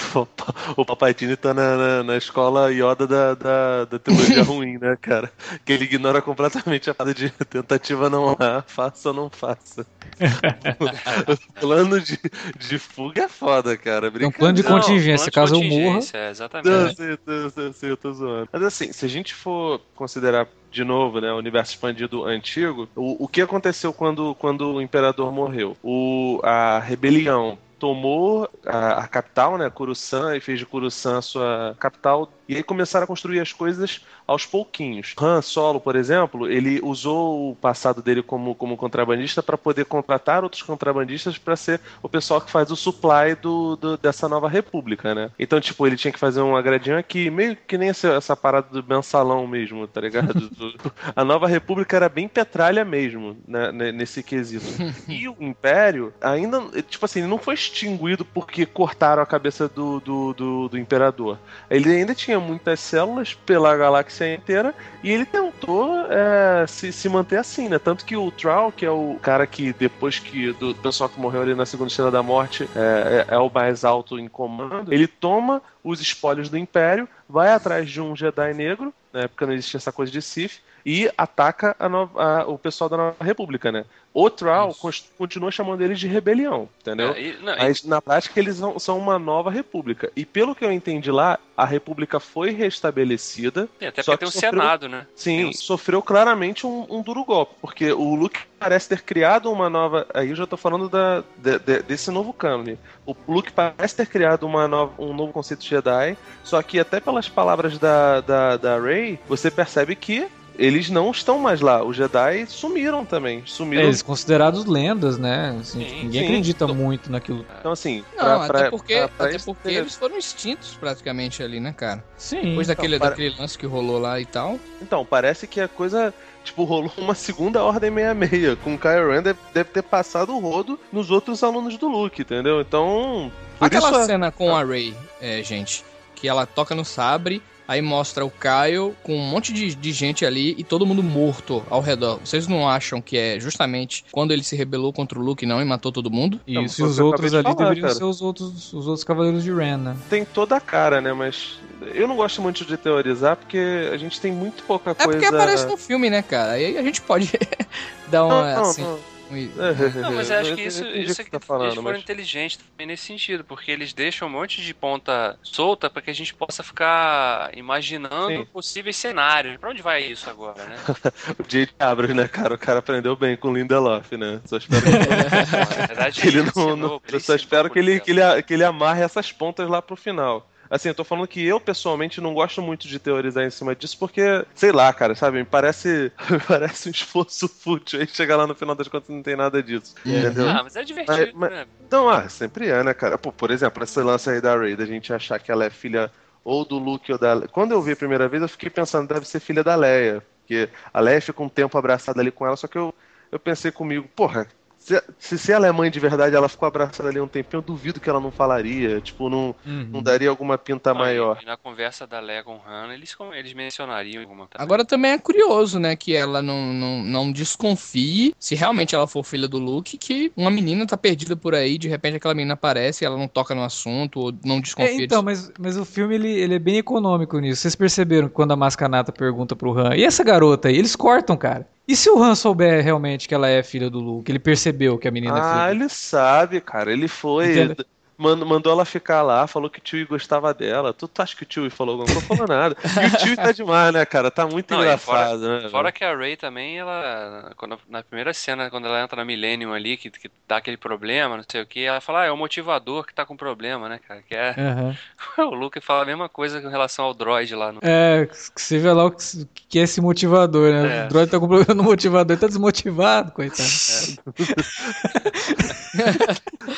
o Papatini tá na, na, na escola Yoda da, da, da teologia ruim, né, cara? Que ele ignora completamente a parada de tentativa não há, faça ou não faça. o plano de, de fuga é foda, cara. Tem um plano de Não, contingência, plano de caso eu morra. é, Exatamente. Não, sei, sei, sei, sei, eu tô zoando. Mas assim, se a gente for considerar de novo, né, o universo expandido antigo, o, o que aconteceu quando, quando o imperador morreu? O, a rebelião tomou a, a capital, né, Coruscant, e fez de Coruscant a sua capital, e aí começaram a construir as coisas aos pouquinhos. Han Solo, por exemplo, ele usou o passado dele como, como contrabandista para poder contratar outros contrabandistas para ser o pessoal que faz o supply do, do- dessa nova república, né? Então, tipo, ele tinha que fazer um agradinho aqui, meio que nem essa, essa parada do mensalão mesmo, tá ligado? Do- a nova república era bem petralha mesmo, né, ne- nesse quesito. E o Império ainda, tipo assim, não foi extinguido porque cortaram a cabeça do, do, do, do Imperador. Ele ainda tinha muitas células pela galáxia inteira e ele tentou é, se, se manter assim, né? Tanto que o Troll, que é o cara que depois que do pessoal que morreu ali na Segunda Estrela da Morte é, é- é o mais alto em comando, ele toma os espólios do Império, vai atrás de um Jedi negro, na época não existia essa coisa de Sith, e ataca a nova- a- o pessoal da Nova República, né? O Troll continua chamando eles de rebelião, entendeu? É, e- não, e- Mas na prática eles são, são uma nova república. E pelo que eu entendi lá, a república foi restabelecida. e até porque tem um que sofreu- Senado, né? Sim, um- sofreu claramente um, um duro golpe. Porque o Luke parece ter criado uma nova. Aí eu já tô falando da, de- de- desse novo cânone. O Luke parece ter criado uma nova, um novo conceito de Jedi. Só que até pelas palavras da, da, da Rey, você percebe que. Eles não estão mais lá. Os Jedi sumiram também. É, Sumiram. eles considerados lendas, né? Assim, Sim, tipo, ninguém sim. acredita muito naquilo. Então, assim. Não, pra- até pra- porque, pra- pra até porque eles foram extintos praticamente ali, né, cara? Sim. Depois daquele, então, para- daquele lance que rolou lá e tal. Então, parece que a coisa, tipo, rolou uma segunda ordem 66. Com o Kylo Ren deve, deve ter passado o rodo nos outros alunos do Luke, entendeu? Então. Por Aquela isso, cena com a Rey, é, gente, que ela toca no sabre, aí mostra o Kyle com um monte de, de gente ali e todo mundo morto ao redor. Vocês não acham que é justamente quando ele se rebelou contra o Luke não e matou todo mundo? Isso, Não, e os outros ali falar, deveriam cara. ser os outros, os outros cavaleiros de Ren, né? tem toda a cara, né? Mas eu não gosto muito de teorizar porque a gente tem muito pouca É coisa. porque aparece no filme, né, cara? Aí a gente pode dar uma, Não, não, assim... não. Um- Não, mas eu acho que isso, isso é que tá falando, eles foram mas- inteligentes também nesse sentido, porque eles deixam um monte de ponta solta para que a gente possa ficar imaginando Sim. possíveis cenários. Pra onde vai isso agora, né? O J.J. Abrams, né, cara? O cara aprendeu bem com o Lindelof, né? Só espero que Na verdade, ele não, ensinou, não- ele eu só espero que ele, que, ele, que ele amarre essas pontas lá pro final. Assim, eu tô falando que eu, pessoalmente, não gosto muito de teorizar em cima disso, porque, sei lá, cara, sabe, me parece, me parece um esforço fútil aí chegar lá no final das contas e não tem nada disso. Entendeu? Ah, mas é divertido, Mas- né? Então, ah, sempre é, né, cara? Pô, por exemplo, esse lance aí da Rey, da gente achar que ela é filha ou do Luke ou da. Quando eu vi a primeira vez, eu fiquei pensando, deve ser filha da Leia. Porque a Leia fica um tempo abraçada ali com ela, só que eu, eu pensei comigo, porra, se, se, se ela é mãe de verdade, ela ficou abraçada ali um tempinho, eu duvido que ela não falaria. Tipo, não, Uhum. não daria alguma pinta maior. E na conversa da Leia com o Han, eles, eles mencionariam alguma também. Agora também é curioso, né, que ela não, não, não desconfie, se realmente ela for filha do Luke, que uma menina tá perdida por aí, de repente aquela menina aparece e ela não toca no assunto, ou não É, desconfia então, disso. mas, mas o filme ele, ele é bem econômico nisso. Vocês perceberam quando a Mascanata pergunta pro Han, e essa garota aí? Eles cortam, cara. E se o Han souber realmente que ela é filha do Luke? Ele percebeu que a menina é filha Ah, ele sabe, cara. Ele foi. Entendeu? Mand- mandou ela ficar lá, falou que o tio gostava dela. Tu, tu acha que o tio falou alguma coisa? Não falou nada. E o tio tá demais, né, cara? Tá muito Não, engraçado, né? Fora que a Ray também, ela. Quando, na primeira cena, quando ela entra na Millennium ali, que, que dá aquele problema, não sei o que, ela fala, ah, é o motivador que tá com problema, né, cara? Que é. Aham. o Luke fala a mesma coisa com relação ao droid lá no. É, que você vê lá o que, que é esse motivador, né? É. O droid tá com problema no motivador, ele tá desmotivado, coitado.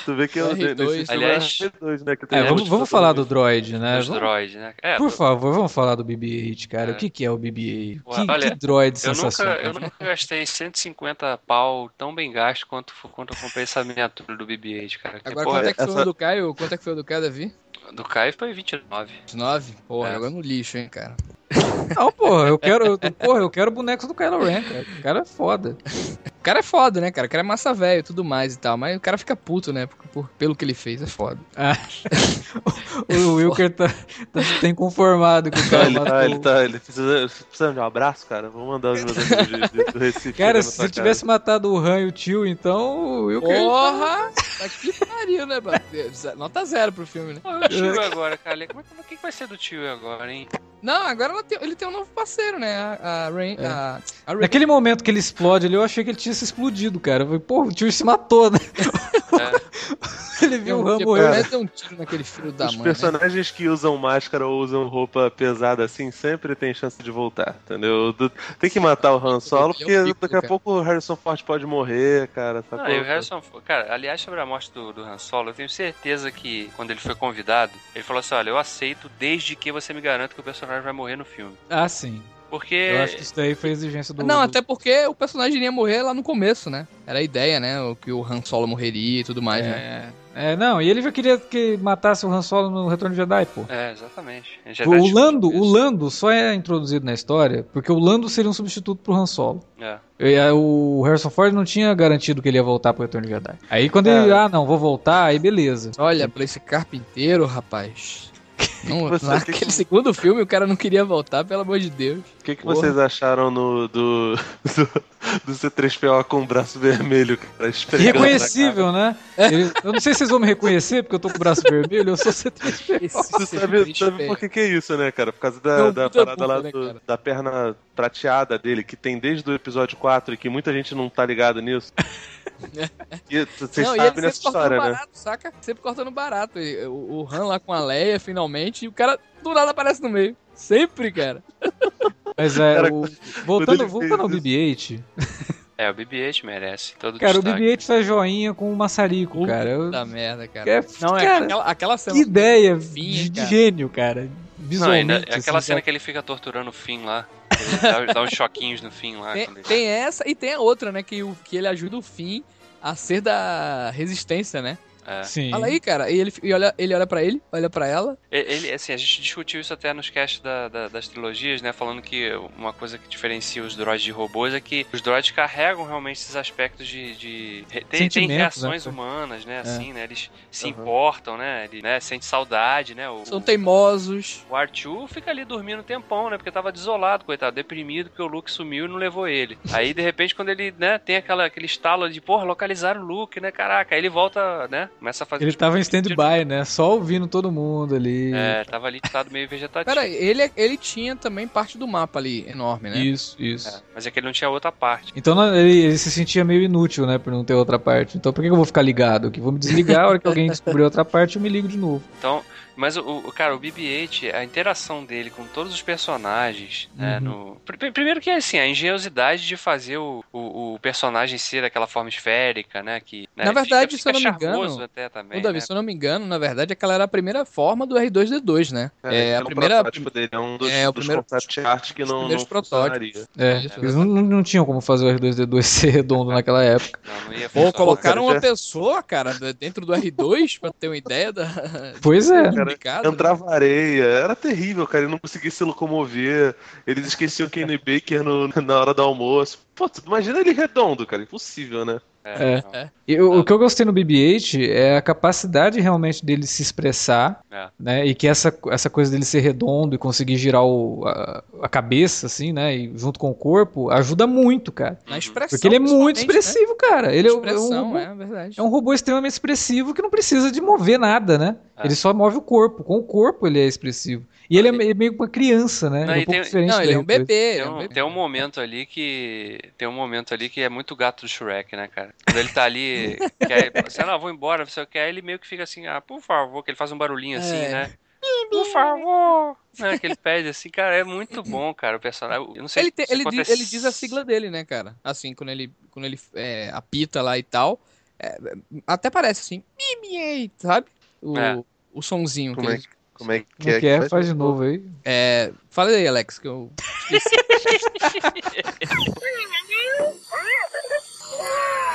Tu vê que eu, R2. nesse filme É R2, né? Que tem É, vamos, vamos falar do droid, né? Dos Vamos- droids, né? É, Por favor, vamos falar do BB-8, cara. É. O que, que é o BB-8? Ué, Que, olha, que droid eu nunca, sensacional. eu nunca gastei 150 pau tão bem gasto quanto, quanto eu comprei essa miniatura do BB-8, cara. Que, Agora, porra, quanto é que foi essa- o do Caio? Quanto é que foi o do Caio, Davi? do Caio foi 29. 19? Porra, É. agora no lixo, hein, cara. Não, porra, eu quero, eu- porra, eu quero bonecos do Kylo Ren, cara. O cara é foda. O cara é foda, né, cara? O cara é massa velho e tudo mais e tal. Mas o cara fica puto, né? Por, por- pelo que ele fez, é foda. Ah, o Wilker tá, tá, tá inconformado com o cara Ele tá, matou. ele tá, ele precisa, precisa de um abraço, cara. Vou mandar os meus amigos de- de- do Recife. Cara, se tivesse matado o Han e o tio, então o Wilker... Porra! Tá que pariu, né, mano? Nota zero pro filme, né? E o tio agora, cara? Como é que, o vai ser do tio agora, hein? Não, agora ela tem- ele tem um novo parceiro, né? A, a Rain. É. A, a Naquele momento que ele explode ali, eu achei que ele tinha se explodido, cara. Eu falei, pô, o tio se matou, né? É. ele viu o Deu- Han deu- um tiro naquele filho da Os mãe. né? personagens que usam máscara ou usam roupa pesada assim sempre tem chance de voltar, entendeu? Tem que matar o Han Solo, é porque daqui a pouco o Harrison Ford pode morrer, cara. Não, sacou? e o Harrison, cara, aliás, sobre a morte do, do Han Solo, eu tenho certeza que quando ele foi convidado, ele falou assim: olha, eu aceito desde que você me garanta que o personagem vai morrer no filme. Ah, sim. Porque. Eu acho que isso daí foi exigência do... Não, do- até porque o personagem iria morrer lá no começo, né? Era a ideia, né? O que o Han Solo morreria e tudo mais, né? É, é, não, e ele já queria que matasse o Han Solo no Retorno de Jedi, pô. É, exatamente. Já O Lando, o. Lando só é introduzido na história porque o Lando seria um substituto pro Han Solo. É. E, aí, o Harrison Ford não tinha garantido que ele ia voltar pro Retorno de Jedi. Aí quando É. ele, ah, não, vou voltar, aí beleza. Olha, pra esse carpinteiro, rapaz. Não, Você- naquele segundo filme o cara não queria voltar, pelo amor de Deus. O que, que Porra. vocês acharam no, do, do, do C3PO com o braço vermelho, cara? Irreconhecível, né? Ele- eu não sei se vocês vão me reconhecer, porque eu tô com o braço vermelho, eu sou C3PO. Esse cara? Você sabe, sabe por que, que é isso, né, cara? Por causa da, Não, da muita parada lá né, do- da perna prateada dele, que tem desde o episódio 4 e que muita gente não tá ligado nisso. E vocês não, e sabem nessa sempre cortando história, né? barato, saca? Sempre cortando barato. O, o Han lá com a Leia, finalmente, e o cara do nada aparece no meio. Sempre, cara. Mas é, Cara, o- voltando, voltando ao fez BB-8, É, o BB-8 merece todo cara, o destaque. BB-8 faz joinha com o maçarico, cara. Eu- Da merda, cara. É, Não, é cara, aquela, aquela cena. que ideia de, cara. gênio, cara. Não, ainda, é aquela assim, cena que ele fica torturando o Finn lá. Ele dá, dá uns choquinhos no Finn lá. Tem, ele- tem essa e tem a outra, né? Que, o, que ele ajuda o Finn a ser da resistência, né? É. Sim. Fala aí, cara. E ele, e olha, ele olha pra ele, olha pra ela. Ele, assim, a gente discutiu isso até nos casts da- da- das trilogias, né? Falando que uma coisa que diferencia os droids de robôs é que os droids carregam realmente esses aspectos de. de tem, tem Sentimentos, reações né? humanas, né? Assim, né? Eles se Uhum. importam, né? Ele né, sente saudade, né? O, São teimosos. o Arthur fica ali dormindo um tempão, né? Porque tava desolado, coitado, deprimido, porque o Luke sumiu e não levou ele. Aí, de repente, quando ele, né, tem aquela, aquele estalo de, porra, localizaram o Luke, né? Caraca, aí ele volta, né? Começa a fazer. Ele os tava em de- stand-by, né? Só ouvindo todo mundo ali. É, tava ali estado meio vegetativo. Aí, ele, ele tinha também parte do mapa ali, enorme, né? Isso, isso. É, mas é que ele não tinha outra parte. Então ele, ele se sentia meio inútil, né? Por não ter outra parte. Então por que que eu vou ficar ligado aqui? Vou me desligar, a hora que alguém descobrir outra parte, eu me ligo de novo. Então, mas o, o- cara, o BB-8, a interação dele com todos os personagens, né, Uhum. no... Pr- Primeiro que, assim, a engenhosidade de fazer o, o, o personagem ser daquela forma esférica, né, que... né, Na verdade, fica, se eu não me fica engano, até também, O Davi, né? se eu não me engano, na verdade, aquela era a primeira forma do R2D2, né? É, a um primeira. protótipo dele, é um dos, é, o dos primeiro- concept art que não, não protótipos. funcionaria. É, Isso, eles não, não, não tinham como fazer o R2D2 ser redondo naquela época. Não, não ia Pô, funcionar. colocaram cara, uma pessoa, cara, dentro do R2 pra ter uma ideia da. Pois é. complicado, né? Entrava areia, era terrível, cara. Ele não conseguia se locomover. Eles esqueciam o Kenny Baker no- na hora do almoço. Pô, imagina ele redondo, cara. Impossível, né? É, É. não. E o, o que eu gostei no BB-8 é a capacidade realmente dele se expressar, É. né? E que essa, essa coisa dele ser redondo e conseguir girar o, a, a cabeça, assim, né? E junto com o corpo, ajuda muito, cara. Na expressão. Porque ele é muito principalmente, expressivo, cara. Né? Ele é, um- é um expressão, robô, é verdade. é um robô extremamente expressivo que não precisa de mover nada, né? É. Ele só move o corpo. Com o corpo ele é expressivo. E ele é me- meio uma criança, né? Não, ele é um pouco tem- diferente Não, ele é um R2. bebê. ele Tem é um um, bebê. tem um momento ali que. Tem um momento ali que é muito gato do Shrek, né, cara? Quando ele tá ali, quer, assim, não, vou embora, você quer, ele meio que fica assim, ah, por favor, que ele faz um barulhinho assim, É. né? Por favor! Né, que ele pede assim, cara, é muito bom, cara, o personagem. Eu não sei Ele, te- se ele, diz, ele diz a sigla dele, né, cara? Assim, quando ele, quando ele é, apita lá e tal. é, até parece assim, BB-8, sabe? O, É. o sonzinho. Como que é, ele- que- como é que Como é que é? Faz de novo aí. é, fala aí, Alex, que eu esqueci.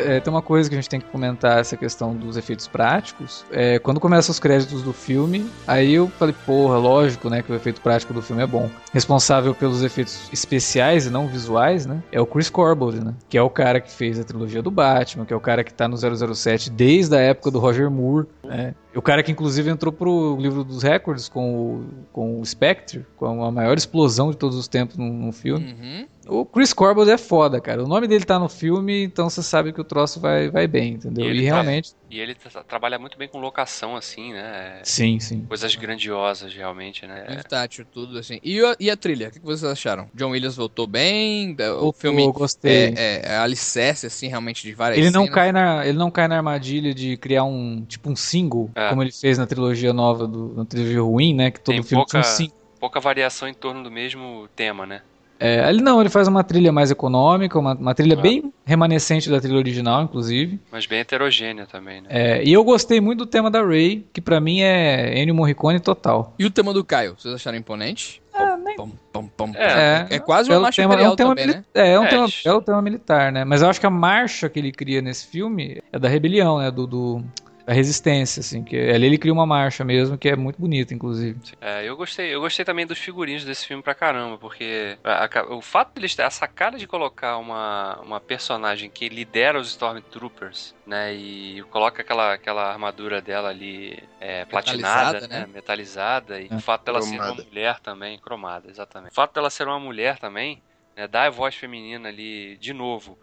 é, tem uma coisa que a gente tem que comentar, essa questão dos efeitos práticos. É, quando começam os créditos do filme, aí eu falei, porra, lógico, né, que o efeito prático do filme é bom. Responsável pelos efeitos especiais e não visuais, né, é o Chris Corbold, né, que é o cara que fez a trilogia do Batman, que é o cara que tá no 007 desde a época do Roger Moore, né, o cara que inclusive entrou pro livro dos recordes com o, com o Spectre, com a maior explosão de todos os tempos num, num filme. Uhum. O Chris Corbold é foda, cara. O nome dele tá no filme, então você sabe que o troço vai, vai bem, entendeu? E E, ele realmente. E ele tra- trabalha muito bem com locação, assim, né? Sim, sim. Coisas grandiosas, realmente, né? Muito tátil, tudo assim. E a, e a trilha? O que vocês acharam? John Williams voltou bem? O Voltou, filme gostei. é, é, é alicerce, assim, realmente, de várias Ele não, cenas. cai na, ele não cai na armadilha de criar um tipo um single, É. como ele fez na trilogia nova, do, na trilogia ruim, né? Que todo Tem filme tinha um pouca- single. Pouca variação em torno do mesmo tema, né? É, ele não, ele faz uma trilha mais econômica, uma, uma trilha Ah. bem remanescente da trilha original, inclusive. Mas bem heterogênea também, né? É, e eu gostei muito do tema da Ray, que pra mim é Ennio Morricone total. E o tema do Caio? Vocês acharam imponente? Ah, nem- Pom, pom, pom, É. É quase uma Belo marcha tema- imperial é um tema também, né? É, é um É, tema, eles- belo tema militar, né? Mas eu acho que a marcha que ele cria nesse filme é da rebelião, né? Do, do- da resistência, assim. Que ali ele cria uma marcha mesmo, que é muito bonita, inclusive. É, eu gostei, eu gostei também dos figurinos desse filme pra caramba, porque a- a- o fato deles ter a sacada de colocar uma, uma personagem que lidera os Stormtroopers, né, e coloca aquela, aquela armadura dela ali é, platinada, Metalizada, né, né? metalizada, e É. o fato dela ser Cromada. uma mulher também, cromada, exatamente. O fato dela ser uma mulher também, né, dá a voz feminina ali de novo,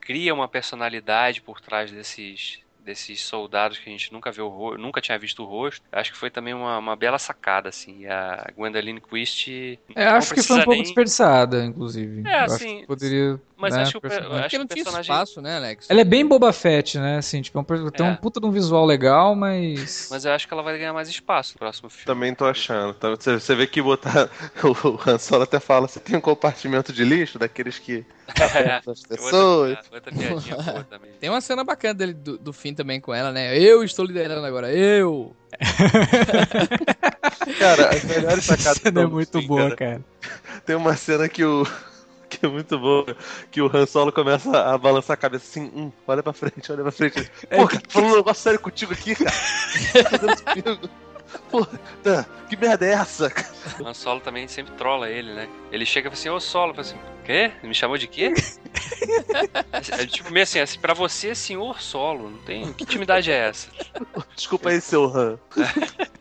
cria uma personalidade por trás desses desses soldados que a gente nunca viu nunca tinha visto o rosto. Acho que foi também uma, uma bela sacada assim. A Gwendoline Christie É, acho que foi um pouco nem- desperdiçada, inclusive. É, Eu acho assim, que poderia. Mas né, acho que o acho Porque não tinha personagem- espaço, né, Alex? Ela é bem Boba Fett, né? Assim, tipo, é um per- tem É. um puta de um visual legal, mas. Mas eu acho que ela vai ganhar mais espaço no próximo filme. Também tô achando. Tá? Você, você vê que botar. O Han Solo até fala: você tem um compartimento de lixo daqueles que as pessoas. Outra, outra piadinha boa também. Tem uma cena bacana dele do, do fim também com ela, né? Eu estou liderando agora, eu! Cara, as melhores sacadas cena é muito fim, boa, cara. cara. Tem uma cena que o. Que é muito boa, que o Han Solo começa a balançar a cabeça assim, hum, olha pra frente, olha pra frente. Pô, cara, falando um negócio sério contigo aqui, cara. Pô, tá, que merda é essa? O Han Solo também sempre trola ele, né? Ele chega e fala assim, ô Solo, fala assim, quê? Me chamou de quê? é, tipo, meio assim, assim, pra você, senhor Solo, não tem... Que intimidade é essa? Desculpa aí, seu Han.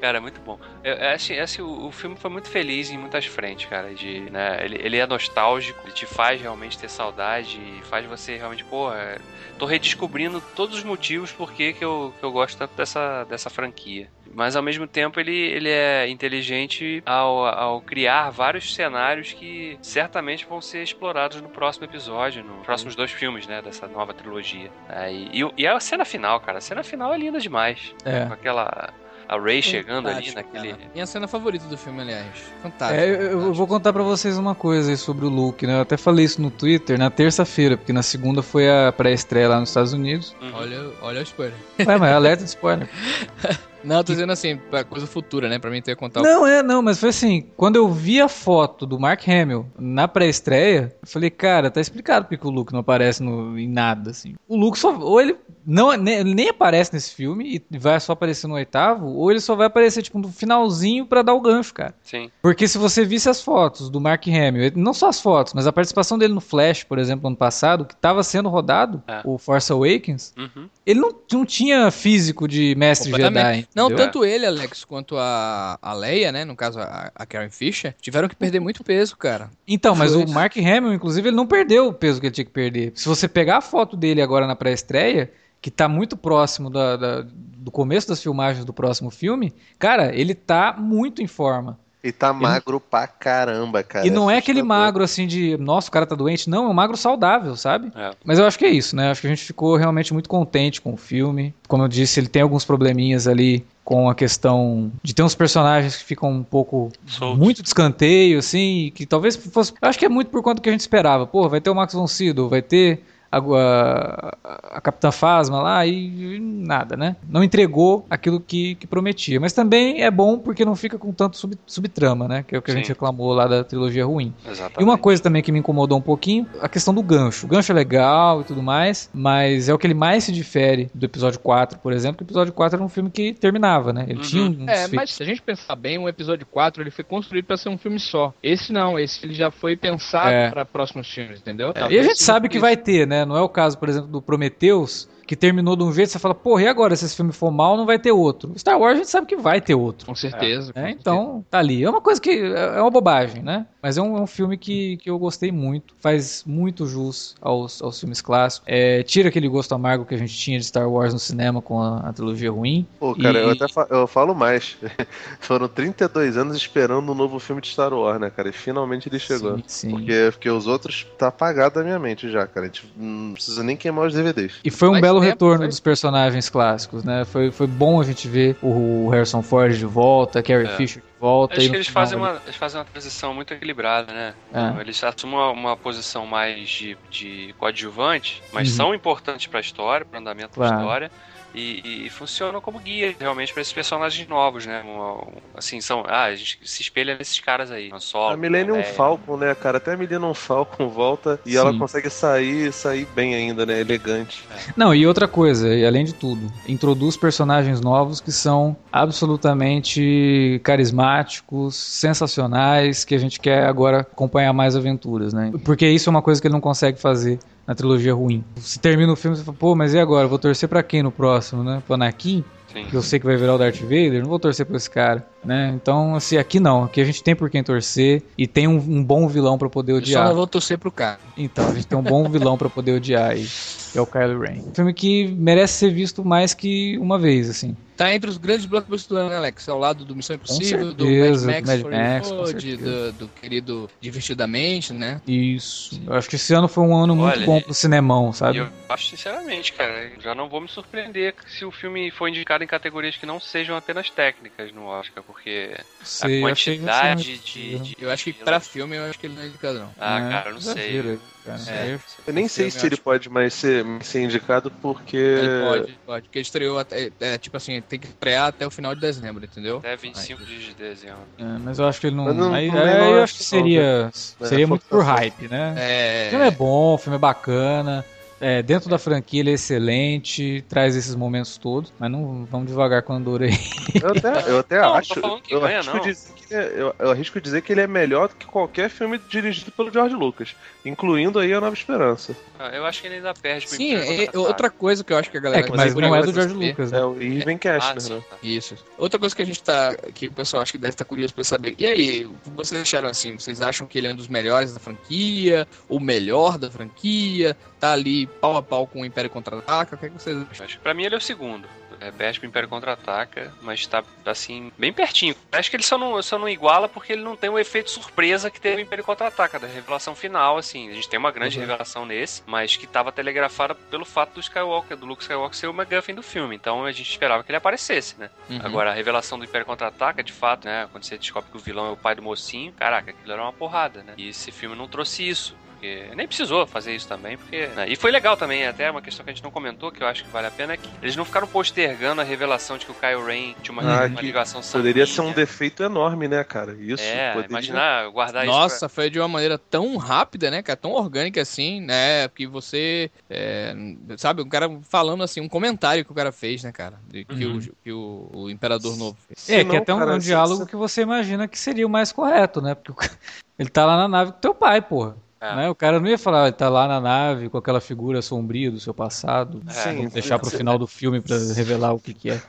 Cara, é muito bom. Eu, eu acho, assim, o, o filme foi muito feliz em muitas frentes, cara. De, né, ele, ele é nostálgico, ele te faz realmente ter saudade, faz você realmente, é, tô redescobrindo todos os motivos por que que eu, que eu gosto tanto dessa, dessa franquia. Mas ao mesmo tempo ele, ele é inteligente ao, ao criar vários cenários que certamente vão ser explorados no próximo episódio, nos próximos dois filmes, né, dessa nova trilogia. É, e, e e a cena final, cara, a cena final é linda demais. É. Com aquela. A Ray chegando ali naquele. cara. Minha cena favorita do filme, aliás. Fantástico. É, eu, eu vou contar pra vocês uma coisa aí sobre o Luke, né? Eu até falei isso no Twitter na terça-feira, porque na segunda foi a pré-estreia lá nos Estados Unidos. Uhum. Olha, olha o spoiler. Ué, mas é alerta de spoiler. Não, eu tô dizendo assim, pra coisa futura, né? Pra mim ter que contar o Não, é, não, mas foi assim, quando eu vi a foto do Mark Hamill na pré-estreia, eu falei, cara, tá explicado porque o Luke não aparece no- em nada, assim. O Luke só, ou ele não, nem, nem aparece nesse filme e vai só aparecer no oitavo, ou ele só vai aparecer, tipo, no finalzinho pra dar o gancho, cara. Sim. Porque se você visse as fotos do Mark Hamill, não só as fotos, mas a participação dele no Flash, por exemplo, ano passado, que tava sendo rodado, É. o Force Awakens, Uhum. ele não, não tinha físico de mestre. Jedi. Não, entendeu? tanto ele, Alex, quanto a, a Leia, né? No caso, a, a Carrie Fisher, tiveram que perder muito peso, cara. Então, mas o Mark Hamill, inclusive, ele não perdeu o peso que ele tinha que perder. Se você pegar a foto dele agora na pré-estreia, que tá muito próximo da- da- do começo das filmagens do próximo filme, cara, ele tá muito em forma. E tá magro pra caramba, cara. e não é aquele magro assim de, nossa, o cara tá doente. Não, é um magro saudável, sabe? É. Mas eu acho que é isso, né? Acho que a gente ficou realmente muito contente com o filme. Como eu disse, ele tem alguns probleminhas ali com a questão de ter uns personagens que ficam um pouco Soltos. muito de escanteio, assim, e que talvez fosse. Eu acho que é muito por conta do que a gente esperava. Pô, vai ter o Max von Sydow, vai ter a, a, a Capitã Phasma lá e, e nada, né? Não entregou aquilo que, que prometia. Mas também é bom porque não fica com tanto sub, subtrama, né? Que é o que a Sim. gente reclamou lá da trilogia ruim. Exatamente. E uma coisa também que me incomodou um pouquinho, a questão do gancho. O gancho é legal e tudo mais, mas é o que ele mais se difere do episódio 4, por exemplo, que o episódio 4 era um filme que terminava, né? Ele Uhum. tinha um É, mas se a gente pensar bem, o episódio 4 ele foi construído pra ser um filme só. Esse não, esse ele já foi pensado É. pra próximos filmes, entendeu? E a gente sabe que vai ter, né? Não é o caso, por exemplo, do Prometheus, que terminou de um jeito, você fala, porra, e agora? Se esse filme for mal, não vai ter outro. Star Wars a gente sabe que vai ter outro. Com certeza. com né? certeza. Então, tá ali. É uma coisa que é é uma bobagem, né? Mas é um, é um filme que, que eu gostei muito. Faz muito jus aos, aos filmes clássicos. É, tira aquele gosto amargo que a gente tinha de Star Wars no cinema com a, a trilogia ruim. Pô, cara, E- eu até fa- eu falo mais. Foram 32 anos esperando um novo filme de Star Wars, né, cara? E finalmente ele chegou. Sim, sim. Porque, porque os outros tá apagado da minha mente já, cara. A gente não precisa nem queimar os DVDs. E foi um Faz belo retorno faz- dos personagens clássicos, né? Foi, foi bom a gente ver o Harrison Ford de volta, Carrie É. Fisher de volta. Acho e que eles fazem, uma, eles fazem uma transição muito equilibrada, né? É. Eles assumem uma, uma posição mais de, de coadjuvante, mas Uhum. são importantes pra história, pro andamento Claro. da história. E, e funcionam como guia realmente pra esses personagens novos, né? Um- um- assim, são. Ah, a gente se espelha nesses caras aí. Solo, A Millennium Leia. Falcon, né, cara? Até a Millennium Falcon volta e Sim. ela consegue sair sair bem ainda, né? Elegante. Não, e outra coisa, e além de tudo, introduz personagens novos que são absolutamente carismáticos, sensacionais, que a gente quer agora acompanhar mais aventuras, né? Porque isso é uma coisa que ele não consegue fazer na trilogia ruim. Se termina o filme, você fala, pô, mas e agora? Vou torcer pra quem no próximo, né? Pro Anakin? Sim. que eu sei que vai virar o Darth Vader, não vou torcer por esse cara, né? Então, assim, aqui não, aqui a gente tem por quem torcer e tem um, um bom vilão pra poder Eu só odiar. não vou torcer pro cara. Então, a gente tem um bom vilão pra poder odiar aí, que é o Kylo Ren. Um filme que merece ser visto mais que uma vez, assim. Tá entre os grandes blockbusters do ano, né, Alex? Ao lado do Missão Impossível, do certeza, Mad Max, Mad Max, Road, do, do querido Divertidamente, né? Isso. Eu acho que esse ano foi um ano muito Olha, bom pro cinemão, sabe? eu acho sinceramente, cara, já não vou me surpreender se o filme for indicado em categorias que não sejam apenas técnicas no Oscar, porque Sei, a quantidade de, de- Eu acho que pra filme, eu acho que ele não é indicado, não. Ah, É, cara, eu não sei. cara. É. Eu nem sei filme, se ele acho- pode mais ser, ser indicado porque. Ele pode, pode. Porque ele estreou até. É, tipo assim, tem que estrear até o final de dezembro, entendeu? Até 25 dias de dezembro. É, mas eu acho que ele não. Não- aí, não aí eu acho que seria. não, Seria muito por hype, né? É. O filme é bom, o filme é bacana. É, dentro da franquia ele é excelente, traz esses momentos todos, mas não vamos devagar com o Andor aí. Eu até, eu até Não, acho. tô falando que eu, ganha, arrisco não. É- eu, eu arrisco dizer que ele é melhor do que qualquer filme dirigido pelo George Lucas, incluindo aí a Nova Esperança. Ah, eu acho que ele ainda perde pro Sim, é, outra coisa que eu acho que a galera. É, que- mas vai não é do curiosa George. Lucas, né? É o Irving Ah, Cashner, sim, né? tá. Isso. Outra coisa que a gente tá. que o pessoal acho que deve estar curioso pra saber. E aí, o que vocês acharam assim? Vocês acham que ele é um dos melhores da franquia? O melhor da franquia? Tá ali pau a pau com o Império Contra-Ataca? O que, é que vocês acham? Pra mim ele é o segundo. É perde pro Império Contra-Ataca, mas tá, assim, bem pertinho. Acho que ele só não, só não iguala porque ele não tem o efeito surpresa que teve o Império Contra-Ataca, da revelação final, assim. A gente tem uma grande Uhum. revelação nesse, mas que tava telegrafada pelo fato do Skywalker, do Luke Skywalker ser o McGuffin do filme. Então a gente esperava que ele aparecesse, né? Uhum. Agora, a revelação do Império Contra-Ataca, de fato, né? Quando você descobre que o vilão é o pai do mocinho, caraca, aquilo era uma porrada, né? E esse filme não trouxe isso. Porque nem precisou fazer isso também, porque. né? E foi legal também, até uma questão que a gente não comentou, que eu acho que vale a pena, é que eles não ficaram postergando a revelação de que o Kylo Ren tinha uma, Ah, uma ligação sanguínea. Poderia ser um defeito enorme, né, cara? Isso. É, poderia... imaginar, guardar isso. Nossa, foi de uma maneira tão rápida, né, cara? Tão orgânica assim, né? Que você. é, sabe, um cara falando assim, um comentário que o cara fez, né, cara? De- Que, Uhum. o, que o, o Imperador Novo fez. Se É, que é até um, cara, um diálogo se- que você imagina que seria o mais correto, né? Porque ele tá lá na nave com teu pai, porra. É. Né? O cara não ia falar, ele tá lá na nave com aquela figura sombria do seu passado. É, Vamos deixar pro final do filme pra revelar o que que é.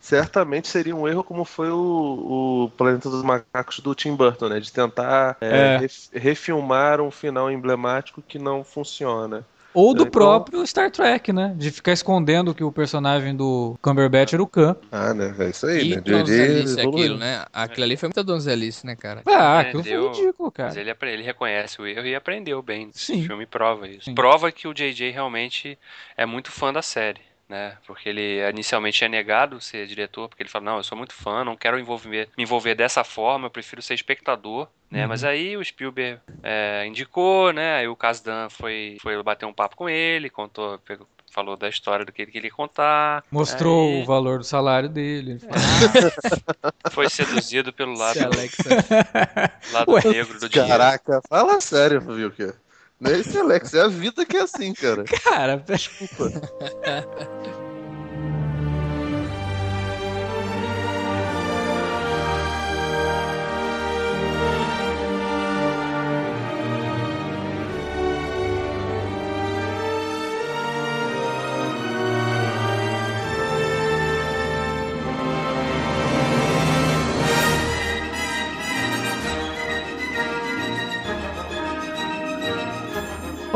Certamente seria um erro como foi o, o Planeta dos Macacos do Tim Burton, né? De tentar é, É. ref- refilmar um final emblemático que não funciona. Ou do Então- próprio Star Trek, né? De ficar escondendo que o personagem do Cumberbatch era o Khan. Ah, né? É isso aí, Que né? donzelice aquilo, né? Aquilo ali foi muita donzelice, né, cara? Ah, aquilo deu- foi ridículo, cara. Mas ele, ele reconhece o erro e aprendeu bem. Sim. O filme prova isso. Sim. Prova que o JJ realmente é muito fã da série. Né? Porque ele inicialmente é negado ser diretor, porque ele fala, não, eu sou muito fã, não quero envolver, me envolver dessa forma, eu prefiro ser espectador, né? Mas aí o Spielberg é, indicou, né? Aí o Kasdan foi, foi bater um papo com ele, contou, pegou- falou da história do que ele queria contar. Mostrou Aí o valor do salário dele. foi seduzido pelo lado, Alexa. lado Ué, negro do dinheiro. Caraca, fala sério, viu, que Não é esse Alex, é a vida que é assim, cara. Cara,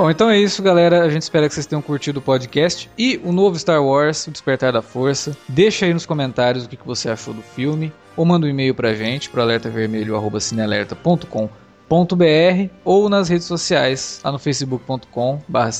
Bom, então é isso, galera. A gente espera que vocês tenham curtido o podcast e o novo Star Wars, O Despertar da Força. Deixa aí nos comentários o que você achou do filme, ou manda um e-mail pra gente, pro alertavermelho.cinealerta.com.br ou nas redes sociais, lá no facebook.com barra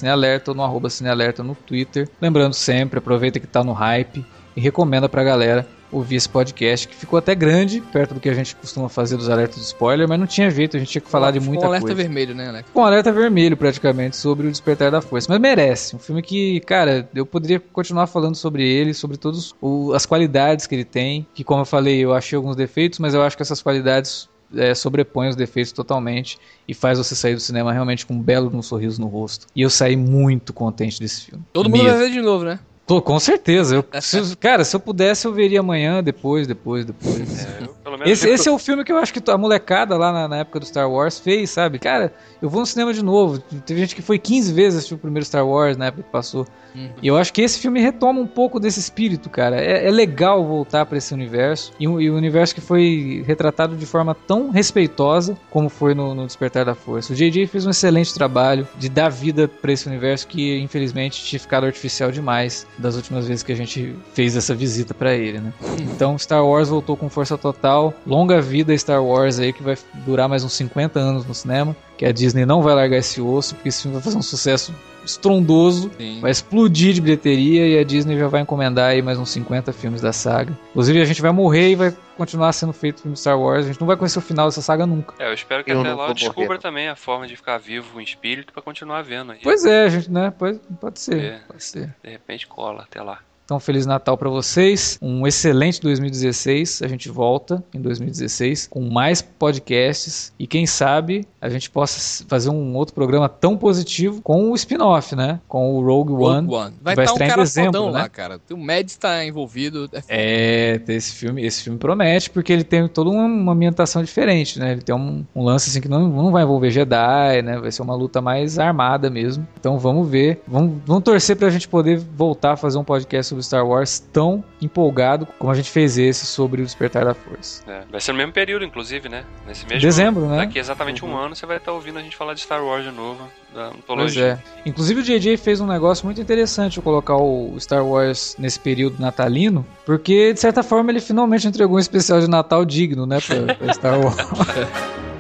ou no arroba cinealerta no Twitter. Lembrando sempre, aproveita que tá no hype e recomenda pra galera ouvir esse podcast, que ficou até grande, perto do que a gente costuma fazer dos alertas de spoiler, mas não tinha jeito, a gente tinha que falar de muita um alerta coisa vermelho, né, Alex? com alerta vermelho praticamente sobre o Despertar da Força. Mas merece. Um filme que, cara, eu poderia continuar falando sobre ele, sobre todas as qualidades que ele tem. Que, como eu falei, eu achei alguns defeitos, mas eu acho que essas qualidades é, sobrepõem os defeitos totalmente e faz você sair do cinema realmente com um belo um sorriso no rosto. E eu saí muito contente desse filme. Todo mundo Mesmo. vai ver de novo, né? Tô, com certeza. Eu, se- cara, se eu pudesse, eu veria amanhã, depois, depois, depois. É, eu, Esse, esse é o filme que eu acho que a molecada lá na, na época do Star Wars fez, sabe? Cara, eu vou no cinema de novo. Teve gente que foi 15 vezes assistir o primeiro Star Wars na época que passou. Uhum. E eu acho que esse filme retoma um pouco desse espírito, cara. É, é legal voltar pra esse universo. E, um- e um universo que foi retratado de forma tão respeitosa como foi no, no Despertar da Força. O J.J. fez um excelente trabalho de dar vida pra esse universo que, infelizmente, tinha ficado artificial demais das últimas vezes que a gente fez essa visita pra ele, né? Então, Star Wars voltou com força total. Longa vida Star Wars aí, que vai durar mais uns 50 anos no cinema. Que a Disney não vai largar esse osso, porque esse filme vai fazer um sucesso estrondoso. Sim. Vai explodir de bilheteria e a Disney já vai encomendar aí mais uns 50 filmes da saga. Inclusive, a gente vai morrer e vai continuar sendo feito filme de Star Wars. A gente não vai conhecer o final dessa saga nunca. É, eu espero que Eu até lá eu descubra morrer. também a forma de ficar vivo em espírito pra continuar vendo aí. Pois é, a gente, né? Pode, pode ser. É. Pode ser. De repente cola até lá. Então, Feliz Natal pra vocês. Um excelente 2016. A gente volta em 2016 com mais podcasts. E quem sabe a gente possa fazer um outro programa tão positivo com o spin-off, né? Com o Rogue One. Rogue One. Vai vai estar um estrear em cara dezembro, né? lá, cara. O Mads tá envolvido. É. É, esse filme, esse filme promete, porque ele tem toda uma, ambientação diferente, né? Ele tem um, um lance assim que não, não vai envolver Jedi, né? Vai ser uma luta mais armada mesmo. Então vamos ver. Vamos, vamos torcer pra gente poder voltar a fazer um podcast sobre Star Wars tão empolgado como a gente fez esse sobre o Despertar da Força. É, vai ser no mesmo período, inclusive, né? Nesse mesmo Dezembro, né? Daqui exatamente um ano você vai estar ouvindo a gente falar de Star Wars de novo, da Pois antologia. é. Inclusive o JJ fez um negócio muito interessante de colocar o Star Wars nesse período natalino, porque de certa forma ele finalmente entregou um especial de Natal digno, né, pra, pra Star Wars.